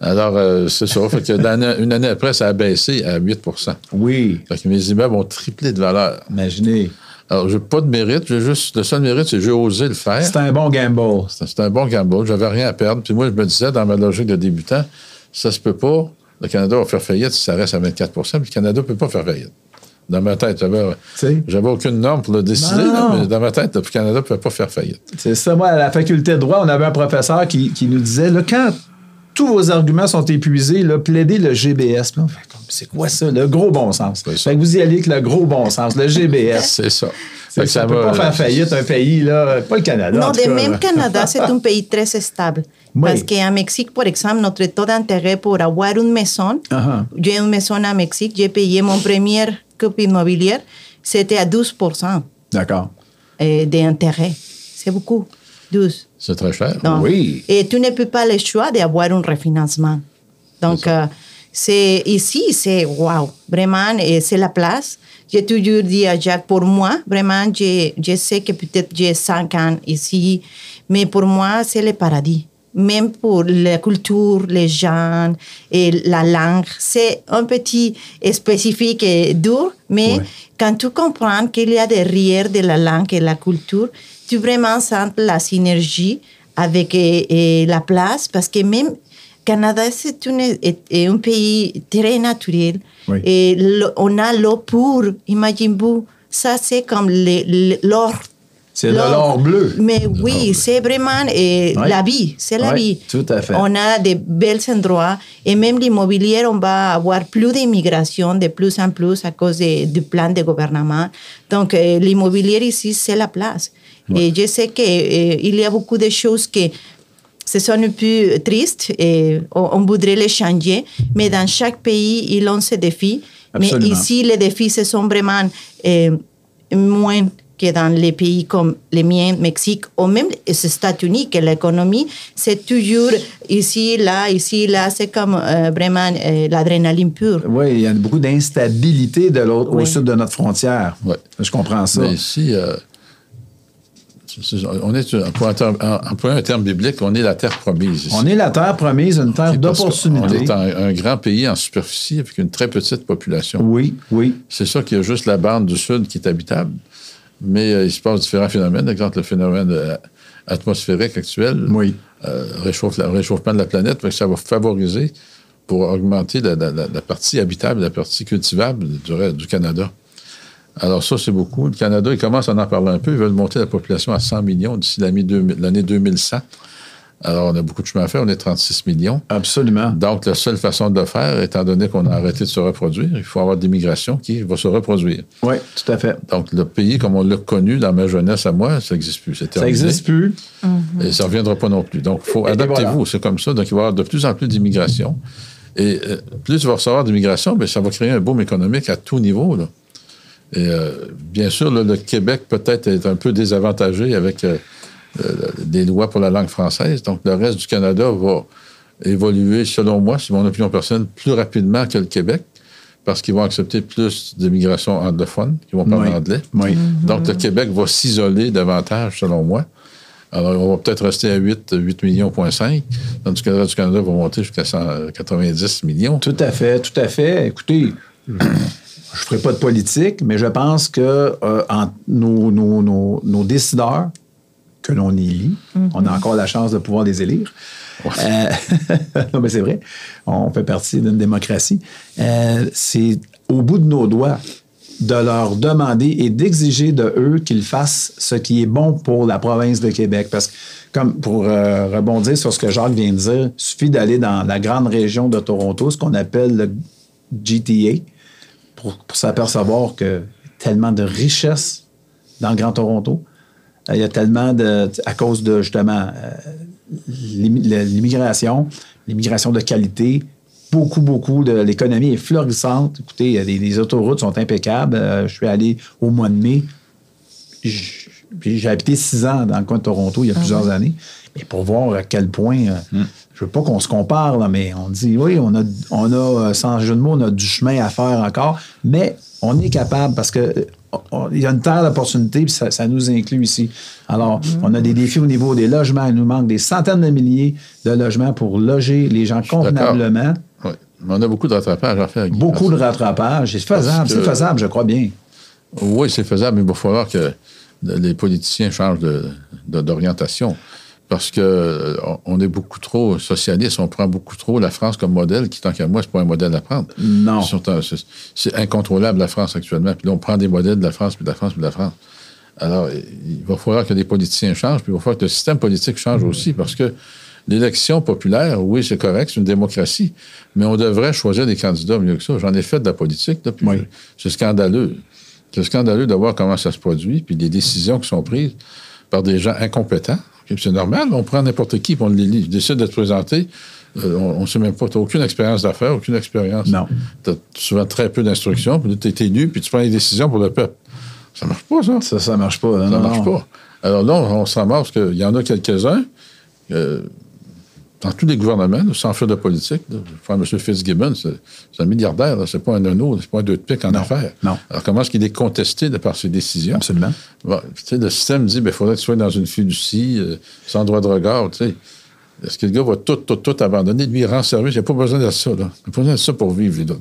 Alors, euh, c'est ça. Fait que une année après, ça a baissé à 8 oui. Fait que mes immeubles ont triplé de valeur. Imaginez. Alors, j'ai pas de mérite. J'ai juste, le seul mérite, c'est que j'ai osé le faire. C'est un bon gamble. C'était un bon gamble. J'avais rien à perdre. Puis moi, je me disais, dans ma logique de débutant, ça se peut pas. Le Canada va faire faillite si ça reste à 24% puis le Canada ne peut pas faire faillite. Dans ma tête, j'avais, aucune norme pour le décider, Non. mais dans ma tête, le Canada ne peut pas faire faillite. c'est ça. Moi, à la faculté de droit, on avait un professeur qui, qui nous disait, là, quand tous vos arguments sont épuisés, là, plaidez le GBS. Comme, C'est quoi ça? Le gros bon sens? C'est ça. Fait que vous y allez avec le gros bon sens, le GBS. C'est ça. C'est Fait que ça ne peut pas faire faillite un pays, là, pas le Canada. Non, cas, même là. Canada, c'est un pays très stable. Oui. Parce qu'à Mexique, par exemple, notre taux d'intérêt pour avoir une maison, Ah, j'ai une maison à Mexique, j'ai payé mon premier copie immobilière, c'était à 12% D'accord. euh, d'intérêt. C'est beaucoup, 12. C'est très cher. Donc, Oui. Et tu n'as plus pas le choix d'avoir un refinancement. Donc, euh, c'est ici, c'est wow, vraiment, et c'est la place. J'ai toujours dit à Jacques, pour moi, vraiment, je, je sais que peut-être j'ai 5 ans ici, mais pour moi, c'est le paradis. Même pour la culture, les gens et la langue, c'est un petit spécifique et dur, mais Ouais. quand tu comprends qu'il y a derrière de la langue et la culture, tu vraiment sens la synergie avec la place parce que même Canada, c'est un pays très naturel. Oui. Et on a l'eau pure, imagine-vous. Ça, c'est comme l'or. C'est de l'or bleu. Mais oui, c'est vraiment la vie. C'est la vie. tout à fait. On a de belles endroits et même l'immobilier, on va avoir plus d'immigration de plus en plus à cause de- du plan de gouvernement. Donc, euh, l'immobilier ici, c'est la place. Et je sais qu'il y a beaucoup de choses qui ce sont un peu tristes et on, on voudrait les changer, mais dans chaque pays, ils ont ces défis. Absolument. Mais ici, les défis, ce sont vraiment euh, moins que dans les pays comme les miens, Mexique, ou même les États-Unis, que l'économie, c'est toujours ici, là, ici, là, c'est comme euh, vraiment euh, l'adrénaline pure. Oui, il y a beaucoup d'instabilité de l'autre, au Oui. sud de notre frontière. Ouais. Je comprends ça. Mais ici, euh, on est, pour un terme- en- employer un terme biblique, on est la terre promise. ici. On est la terre promise, une terre d'opportunité. est un, un grand pays en superficie avec une très petite population. Oui, oui. C'est ça qu'il y a juste la bande du sud qui est habitable. mais euh, il se passe différents phénomènes. Par exemple, le phénomène euh, atmosphérique actuel Oui. euh, réchauffe la- réchauffement de la planète, ça va favoriser pour augmenter la, la- la- la partie habitable, la partie cultivable du, du Canada. Alors ça, c'est beaucoup. Le Canada, il commence à en parler un peu. Ils veulent monter la population à 100 millions d'ici l'année 2000 l'année 2100. Alors, on a beaucoup de chemin à faire. On est 36 millions. Absolument. Donc, la seule façon de le faire, étant donné qu'on a arrêté de se reproduire, il faut avoir de l'immigration qui va se reproduire. Oui, tout à fait. Donc, le pays, comme on l'a connu dans ma jeunesse à moi, ça n'existe plus. Ça n'existe plus. Et ça ne reviendra pas non plus. Donc, faut adaptez-vous. voilà. C'est comme ça. Donc, il va y avoir de plus en plus d'immigration. Et euh, plus tu vas recevoir d'immigration, bien, ça va créer un boom économique à tout niveau. Là. Et euh, bien sûr, là, le Québec peut-être est un peu désavantagé avec euh, euh, des lois pour la langue française. Donc, le reste du Canada va évoluer, selon moi, c'est mon opinion personnelle, plus rapidement que le Québec, parce qu'ils vont accepter plus d'immigration anglophone, qui vont parler Oui. anglais. Oui. Donc, le Québec va s'isoler davantage, selon moi. Alors, on va peut-être rester à 8, 8 millions, point 5, tandis que le reste du Canada va monter jusqu'à 190 millions. Tout à fait, tout à fait. Écoutez, je ne ferai pas de politique, mais je pense que euh, en- nos, nos- nos- nos décideurs, que l'on élit, on a encore la chance de pouvoir les élire. Euh, non, mais c'est vrai, on fait partie d'une démocratie. Euh, c'est au bout de nos doigts de leur demander et d'exiger de eux qu'ils fassent ce qui est bon pour la province de Québec. Parce que, comme pour euh, rebondir sur ce que Jacques vient de dire, il suffit d'aller dans la grande région de Toronto, ce qu'on appelle le GTA, pour, pour s'apercevoir que y a tellement de richesses dans le Grand Toronto. Euh, Il y a tellement de. à cause de justement euh, l'immi- l'immigration, l'immigration de qualité, beaucoup, beaucoup de. L'économie est florissante. Écoutez, les autoroutes sont impeccables. Euh, je suis allé au mois de mai. J'ai habité six ans dans le coin de Toronto il y a plusieurs années. Mais pour voir à quel point. euh, Je veux pas qu'on se compare, là, mais on dit oui, on a, on a, euh, sans jeu de mots, on a du chemin à faire encore, mais on est capable parce que euh, il y a une terre d'opportunités, puis ça, ça nous inclut ici. Alors, on a des défis au niveau des logements. Il nous manque des centaines de milliers de logements pour loger les gens convenablement. Oui. Mais on a beaucoup de rattrapage à faire. Beaucoup de rattrapage. C'est faisable, que- c'est faisable, je crois bien. Oui, c'est faisable, mais il va falloir que les politiciens changent de- de- d'orientation. Parce que euh, on est beaucoup trop socialiste, on prend beaucoup trop la France comme modèle, qui, tant qu'à moi, c'est pas un modèle à prendre. Non. C'est incontrôlable, la France, actuellement. Puis là, on prend des modèles de la France, puis de la France, puis de la France. Alors, il va falloir que les politiciens changent, puis il va falloir que le système politique change aussi, parce que l'élection populaire, oui, c'est correct, c'est une démocratie, mais on devrait choisir des candidats mieux que ça. J'en ai fait de la politique, là, puis Oui. c'est scandaleux. C'est scandaleux de voir comment ça se produit, puis les décisions qui sont prises par des gens incompétents. C'est normal, on prend n'importe qui, puis on. Je décide de te présenter, euh, on ne sait même pas, tu n'as aucune expérience d'affaires, aucune expérience. Non. Tu as souvent très peu d'instructions, puis tu es élu, puis tu prends les décisions pour le peuple. Ça marche pas, ça. Ça, ça marche pas. Ça marche pas. Alors là, on, on se ramasse qu'il y en a quelques-uns, euh, dans tous les gouvernements, sans faire de politique. Prends M. Fitzgibbon, c'est un milliardaire, c'est pas un nono, c'est pas un deux de pique en affaires. non. Alors comment est-ce qu'il est contesté de par ses décisions? Absolument. Bon, le système dit il faudrait que tu sois dans une fiducie, euh, sans droit de regard. tu sais. Est-ce que le gars va tout, tout, tout abandonner? Lui, il rend service. Il n'a pas besoin de ça. Là. Il n'a pas besoin de ça pour vivre, lui. Là.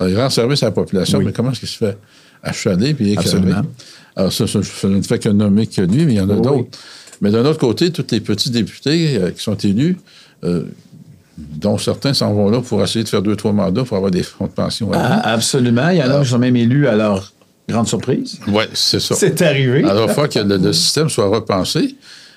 Alors, il rend service à la population, Oui. mais comment est-ce qu'il se fait achaler puis? Absolument. Alors, ça, ça, je ne fais que nommer que lui, mais il y en a d'autres. oui. Mais d'un autre côté, tous les petits députés euh, qui sont élus, euh, dont certains s'en vont là pour essayer de faire deux, trois mandats pour avoir des fonds de pension. Ah, absolument. Il y en a qui sont même élus à leur grande surprise. oui, c'est ça. C'est arrivé. Alors, il faut que le, le système soit repensé.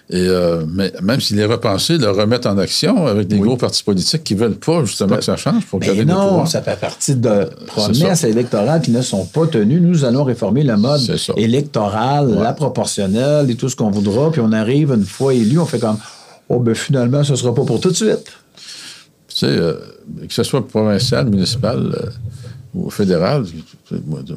Et, euh, mais même s'il est repensé, le remettre en action avec des gros partis politiques qui ne veulent pas justement que ça change pour garder le non, pouvoir. ça fait partie de promesses ça. électorales qui ne sont pas tenues. Nous allons réformer le mode électoral, la proportionnelle et tout ce qu'on voudra. Puis on arrive une fois élu, on fait comme Oh, ben finalement, ce ne sera pas pour tout de suite. Tu sais, euh, que ce soit provincial, municipal euh, ou fédéral,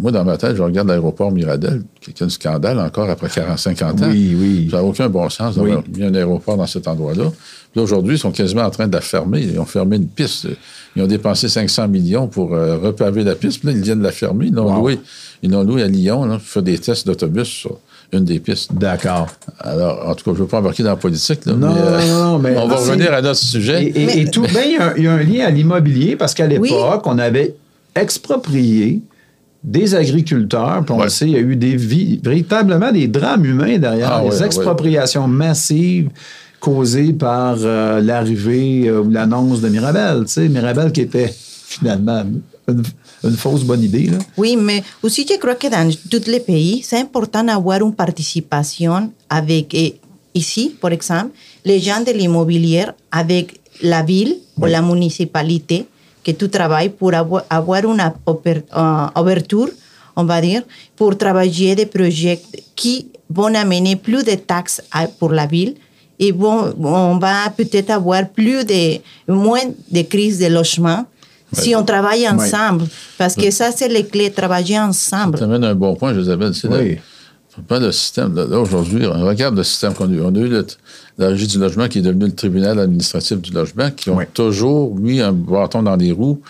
moi, dans ma tête, je regarde l'aéroport Miradel, qui est un scandale encore après 40-50 ans. Oui, oui. Ça n'a aucun bon sens d'avoir Oui. mis un aéroport dans cet endroit-là. Puis là, aujourd'hui, ils sont quasiment en train de la fermer. Ils ont fermé une piste. Ils ont dépensé 500 millions pour euh, repaver la piste. Puis là, ils viennent de la fermer. Ils l'ont Wow. loué. Ils l'ont loué à Lyon là, pour faire des tests d'autobus sur une des pistes. D'accord. Alors, en tout cas, je ne veux pas embarquer dans la politique. Là, Non, mais, euh, non, non, mais- on va revenir à notre sujet. Et, et- et tout, ben, il y, a un- il y a un lien à l'immobilier parce qu'à l'époque, on avait exproprié des agriculteurs, puis on le sait, il y a eu des vies, véritablement des drames humains derrière, Ah, les ouais, expropriations massives causées par euh, l'arrivée euh, ou l'annonce de Mirabel. Tu sais, Mirabel qui était finalement une, une fausse bonne idée. Là. Oui, mais aussi je crois que dans tous les pays, c'est important d'avoir une participation avec, et ici, par exemple, les gens de l'immobilier avec la ville ou la municipalité que tu travailles pour avoir, une ouverture, on va dire, pour travailler des projets qui vont amener plus de taxes pour la ville et vont, on va peut-être avoir plus de, moins de crises de logement si on travaille ensemble. Parce que ça, c'est les clés, travailler ensemble. Tu amènes un bon point, Josabelle. C'est Oui. Pas le système. Là, aujourd'hui, on regarde le système qu'on a eu. On a eu le- la Régie du logement qui est devenu le tribunal administratif du logement, qui ont Oui. toujours mis un bâton dans les roues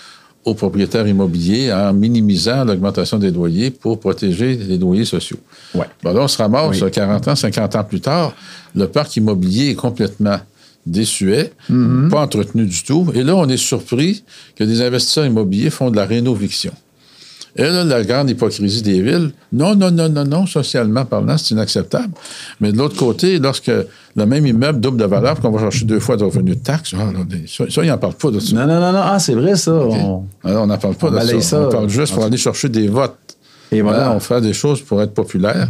aux propriétaires immobiliers en minimisant l'augmentation des loyers pour protéger les loyers sociaux. Ouais. Bon, là, on se ramasse Oui. 40 ans, 50 ans plus tard, le parc immobilier est complètement désuet, Mm-hmm. pas entretenu du tout. Et là, on est surpris que des investisseurs immobiliers font de la rénoviction. Et là, la grande hypocrisie des villes, non, non, non, non, non, socialement parlant, c'est inacceptable. Mais de l'autre côté, lorsque le même immeuble double de valeur, qu'on va chercher deux fois de revenus de taxes, ah, ça, ça, ils n'en parlent pas de ça. Non, non, non, non. Ah, c'est vrai, ça. On- n'en parle pas On de ça. ça. On parle juste pour aller chercher des votes. Et voilà. on fait des choses pour être populaire.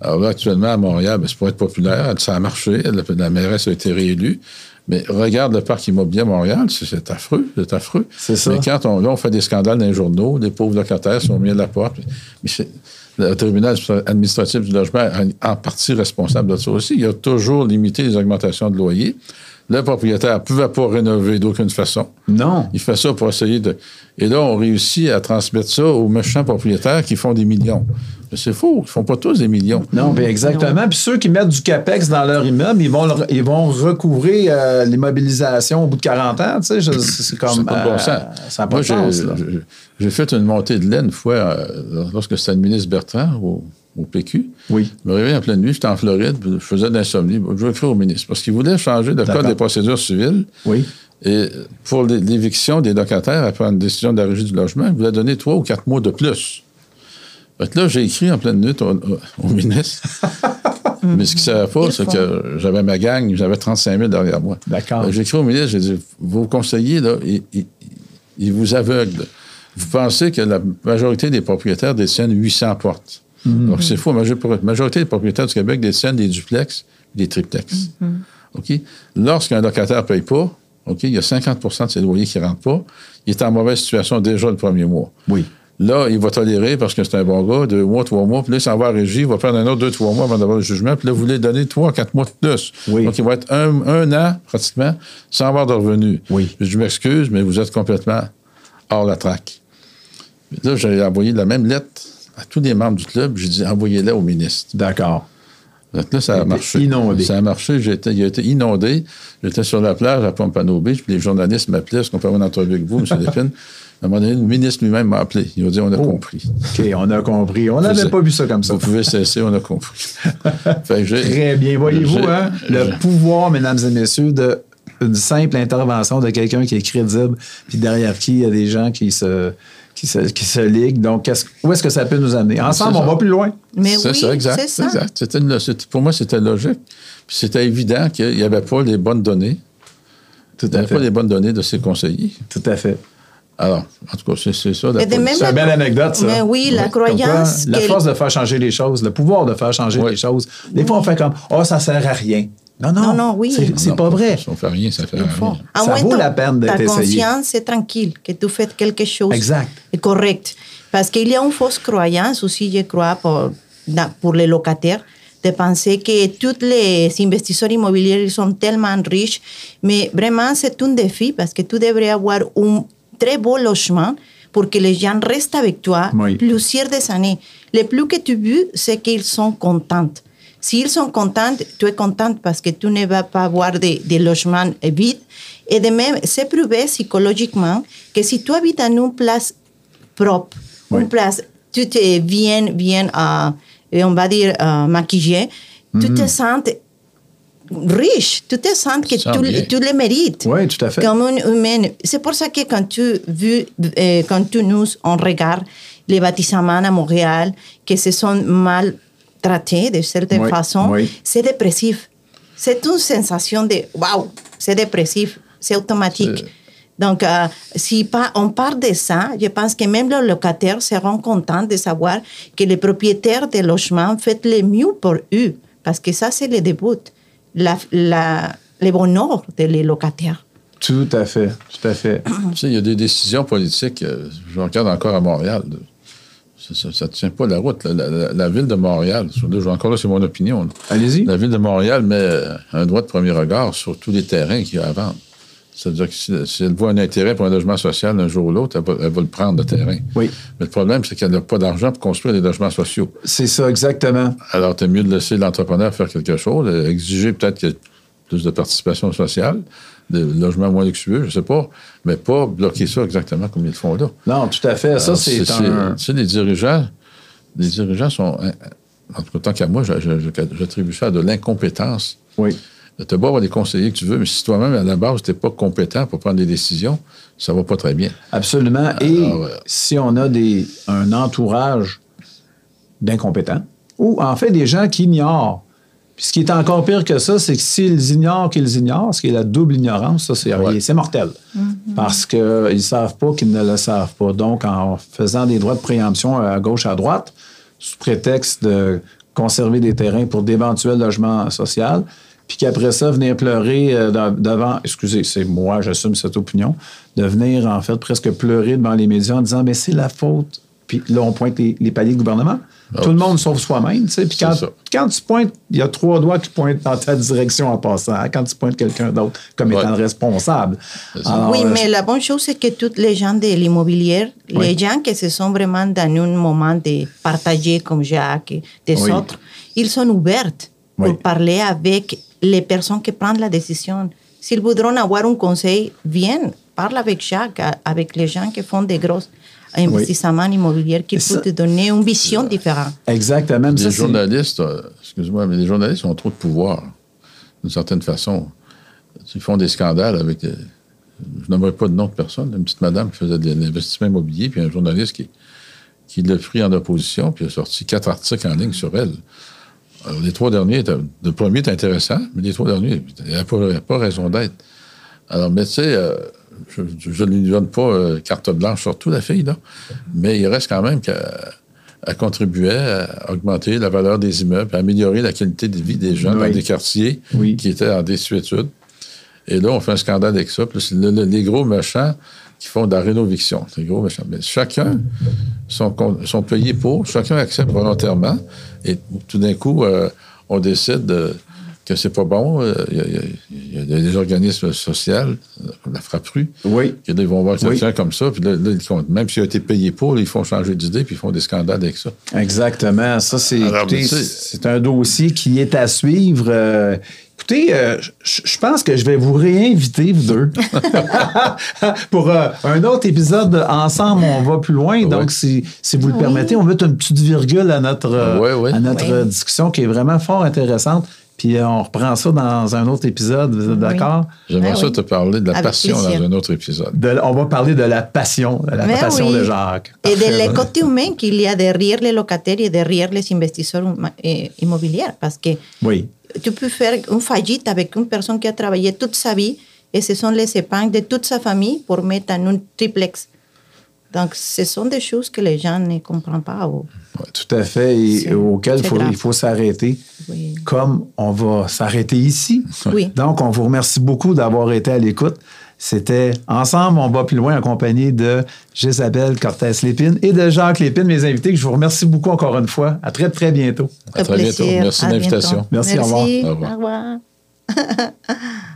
Alors là, actuellement, à Montréal, ben, c'est pour être populaire. Ça a marché. La, la mairesse a été réélue. Mais regarde le parc immobilier à Montréal, c'est- affreux, c'est affreux. C'est ça. Mais quand on, là, on fait des scandales dans les journaux, les pauvres locataires sont mis à la porte. Mais c'est- le tribunal administratif du logement est en partie responsable de ça aussi. Il a toujours limité les augmentations de loyer. Le propriétaire ne pouvait pas rénover d'aucune façon. Non. Il fait ça pour essayer de. Et là, on réussit à transmettre ça aux méchants propriétaires qui font des millions. Mais c'est faux. Ils font pas tous des millions. Non, ben exactement. Puis ceux qui mettent du CAPEX dans leur immeuble, ils vont, le- ils vont recouvrir euh, l'immobilisation au bout de 40 ans. Tu sais, c'est comme. Pas de bon euh, sens. ça n'a pas Moi, j'ai- fait une montée de laine une fois euh, lorsque c'était le ministre Bertrand au, au PQ. Oui. Je me réveillais en pleine nuit, j'étais en Floride, je faisais de l'insomnie. Je vais écrire au ministre parce qu'il voulait changer le code des procédures civiles. Oui. Et pour l'é- l'éviction des locataires après une décision de la régie du logement, il voulait donner trois ou quatre mois de plus. Fait que là, j'ai écrit en pleine nuit au, ministre. Mais ce qu'il ne savait pas, c'est que j'avais ma gang, j'avais 35 000 derrière moi. D'accord. J'ai écrit au ministre, j'ai dit, vos conseillers, là, ils, ils- ils vous aveuglent. Vous pensez que la majorité des propriétaires détiennent 800 portes. Donc, c'est faux. La major- majorité des propriétaires du Québec détiennent des duplex et des triplex. OK? Lorsqu'un locataire ne paye pas, OK, il y a 50% de ses loyers qui ne rentrent pas, il est en mauvaise situation déjà le premier mois. Oui. Là, il va tolérer parce que c'est un bon gars, deux mois, trois mois, puis là, il s'en va à régie, il va prendre un autre deux, trois mois avant d'avoir le jugement, puis là, vous voulez donner trois, quatre mois de plus. Oui. Donc, il va être un, un an, pratiquement, sans avoir de revenus. Oui. Je m'excuse, mais vous êtes complètement hors la traque. Là, j'ai envoyé la même lettre à tous les membres du club, j'ai dit envoyez-la au ministre. D'accord. Donc là, ça a marché. inondé. Ça a marché. J'ai été, il a été inondé. J'étais sur la plage à Pompano Beach, puis les journalistes m'appelaient, est-ce qu'on peut avoir une entrevue avec vous, M. Lépine? À un moment donné, le ministre lui-même m'a appelé. Il a dit, on a Oh. compris. OK, on a compris. On n'avait pas vu ça comme ça. Vous pouvez cesser, on a compris. Très bien. Voyez-vous, hein, le pouvoir, mesdames et messieurs, de une simple intervention de quelqu'un qui est crédible, puis derrière qui il y a des gens qui se, qui se, qui se liguent. Donc, où est-ce que ça peut nous amener? Ensemble, on va plus loin. Mais C'est oui, ça, exact. c'est ça. exact. Une- pour moi, c'était logique. Puis c'était évident qu'il n'y avait pas les bonnes données. Tout Il n'y à avait pas fait. les bonnes données de ses conseillers. Tout à fait. Alors, en tout cas, c'est ça. la C'est une belle anecdote, ça. Mais oui, la quoi, croyance La qu'elle- force de faire changer les choses, le pouvoir de faire changer Oui. les choses. Des fois, on fait comme Oh, ça sert à rien. Non, non. Non, non, oui. C'est pas vrai. Si on fait rien, ça fait rien. À Ça moins vaut ton- la peine d'être Ta essayé. conscience est tranquille, que tu fais quelque chose Exact. de correct. Parce qu'il y a une fausse croyance aussi, je crois, pour, pour les locataires, de penser que tous les investisseurs immobiliers ils sont tellement riches. Mais vraiment, c'est un défi parce que tu devrais avoir un très beau logement pour que les gens restent avec toi Oui. plusieurs des années. Le plus que tu veux, c'est qu'ils sont contents. S'ils sont contents, tu es contente parce que tu ne vas pas avoir des de logements vides. Et de même, c'est prouvé psychologiquement que si tu habites dans une place propre, Oui. une place, tu te bien, bien, euh, on va dire, euh, maquillé, tu te sens riche. Tu te sens que tu, tu le mérites. Oui, tout à fait. Comme. C'est pour ça que quand tu, vu, euh, quand tu nous, on regarde les baptisements à Montréal, que se sont mal traités de certaine Oui, façon, oui. c'est dépressif. C'est une sensation de waouh, c'est dépressif, c'est automatique. Donc, euh, si pas, on parle de ça, je pense que même les locataires seront contents de savoir que les propriétaires des logements font le mieux pour eux, parce que ça, c'est le début, la, la, le bonheur des locataires. Tout à fait, tout à fait. Tu sais, il y a des décisions politiques, euh, je regarde encore à Montréal. Ça ne tient pas la route. La, la- la ville de Montréal, sur- là, je- encore là, c'est mon opinion. Allez-y. La ville de Montréal met euh, un droit de premier regard sur tous les terrains qu'il y a à vendre. C'est-à-dire que si, elle voit un intérêt pour un logement social un jour ou l'autre, elle, va- elle va le prendre, le terrain. Oui, Mais le problème, c'est qu'elle n'a pas d'argent pour construire des logements sociaux. c'est ça, exactement. Alors, tu mieux de laisser l'entrepreneur faire quelque chose, euh, exiger peut-être qu'il y ait plus de participation sociale, des logements moins luxueux, je ne sais pas, mais pas bloquer ça exactement comme ils le font là. Non, tout à fait. Ça, c'est un. Tu sais, les dirigeants, les dirigeants sont. En tout cas, tant qu'à moi, j'attribue ça à de l'incompétence. Oui. Tu as beau avoir les conseillers que tu veux, mais si toi-même, à la base, tu n'es pas compétent pour prendre des décisions, ça ne va pas très bien. Absolument. Et Alors, euh, si on a des, un entourage d'incompétents, ou en fait des gens qui ignorent, puis ce qui est encore pire que ça, c'est que s'ils ignorent qu'ils ignorent, ce qui est la double ignorance, ça, c'est Ouais. mortel. Parce qu'ils ne savent pas qu'ils ne le savent pas. Donc, en faisant des droits de préemption à gauche, à droite, sous prétexte de conserver des terrains pour d'éventuels logements sociaux, puis qu'après ça, venir pleurer euh, devant, excusez, c'est moi, j'assume cette opinion, de venir en fait presque pleurer devant les médias en disant, mais c'est la faute. Puis là, on pointe les, les paliers de gouvernement. Tout le monde sauf soi-même, tu sais. Puis quand, quand tu pointes, il y a trois doigts qui pointent dans ta direction en passant. hein, quand tu pointes quelqu'un d'autre comme Ouais. étant le responsable. Alors, oui, euh, mais la bonne chose, c'est que tous les gens de l'immobilier, Oui. les gens qui se sont vraiment dans un moment de partager comme Jacques et des Oui. autres, ils sont ouverts pour parler avec les personnes qui prennent la décision. S'ils voudront avoir un conseil, viens, parle avec Jacques, avec les gens qui font des gros investissements immobiliers qui ça- peuvent te donner une vision différente. Exactement. Même ça, Les c'est- journalistes, euh, excuse-moi, mais les journalistes ont trop de pouvoir, d'une certaine façon. Ils font des scandales avec. des- je n'aimerais pas de nom de personne. Une petite madame qui faisait de l'investissement immobilier, puis un journaliste qui, qui l'a pris en opposition, puis a sorti quatre articles en ligne sur elle. Alors, les trois derniers, étaient- le premier est intéressant, mais les trois derniers, il n'y a pas, raison d'être. Alors, mais tu sais, euh, je ne lui donne pas euh, carte blanche sur tout, la fille, là, mais il reste quand même qu'elle elle contribuait à augmenter la valeur des immeubles, à améliorer la qualité de vie des gens Oui. dans des quartiers Oui. qui étaient en désuétude. Et là, on fait un scandale avec ça. Le- le- les gros méchants qui font de la rénoviction. Les gros méchants. Mais chacun sont payés pour, chacun accepte volontairement. Et tout d'un coup, euh, on décide de- que c'est pas bon. Euh, Il y, a- il y des organismes sociaux, euh, la Frappru, Oui. qui vont voir Oui. quelqu'un comme ça. Puis là, là, même s'il a été payé pour, là, ils font changer d'idée puis ils font des scandales avec ça. Exactement. Ça, c'est c'est un dossier qui est à suivre. Euh, écoutez, euh, je pense que je vais vous réinviter, vous deux, pour euh, un autre épisode de Ensemble, on va plus loin. Ouais. Donc, si, si vous le permettez, on va mettre une petite virgule à notre, euh, Ouais, ouais. à notre Ouais. discussion qui est vraiment fort intéressante. Puis euh, on reprend ça dans un autre épisode. Vous êtes d'accord? J'aimerais Ah ça oui. te parler de la Avec passion plaisir. dans un autre épisode. De- on va parler de la passion, de la Mais passion oui. de Jacques. Et de Parfait. le côté humain qu'il y a derrière les locataires et derrière les investisseurs eh, immobiliers. Parce que Oui. tu peux faire une faillite avec une personne qui a travaillé toute sa vie et ce sont les épargnes de toute sa famille pour mettre en un triplex. Donc, ce sont des choses que les gens ne comprennent pas. ou- tout à fait, et faut- grave. il faut s'arrêter. Oui. Comme on va s'arrêter ici. Oui. Donc, on vous remercie beaucoup d'avoir été à l'écoute. C'était Ensemble, on va plus loin en compagnie de Gisabelle Cortès-Lépine et de Jacques Lépine, mes invités, que je vous remercie beaucoup encore une fois. À très, très bientôt. À très bientôt. Merci de l'invitation. bientôt. Merci, au revoir. Au revoir. Au revoir.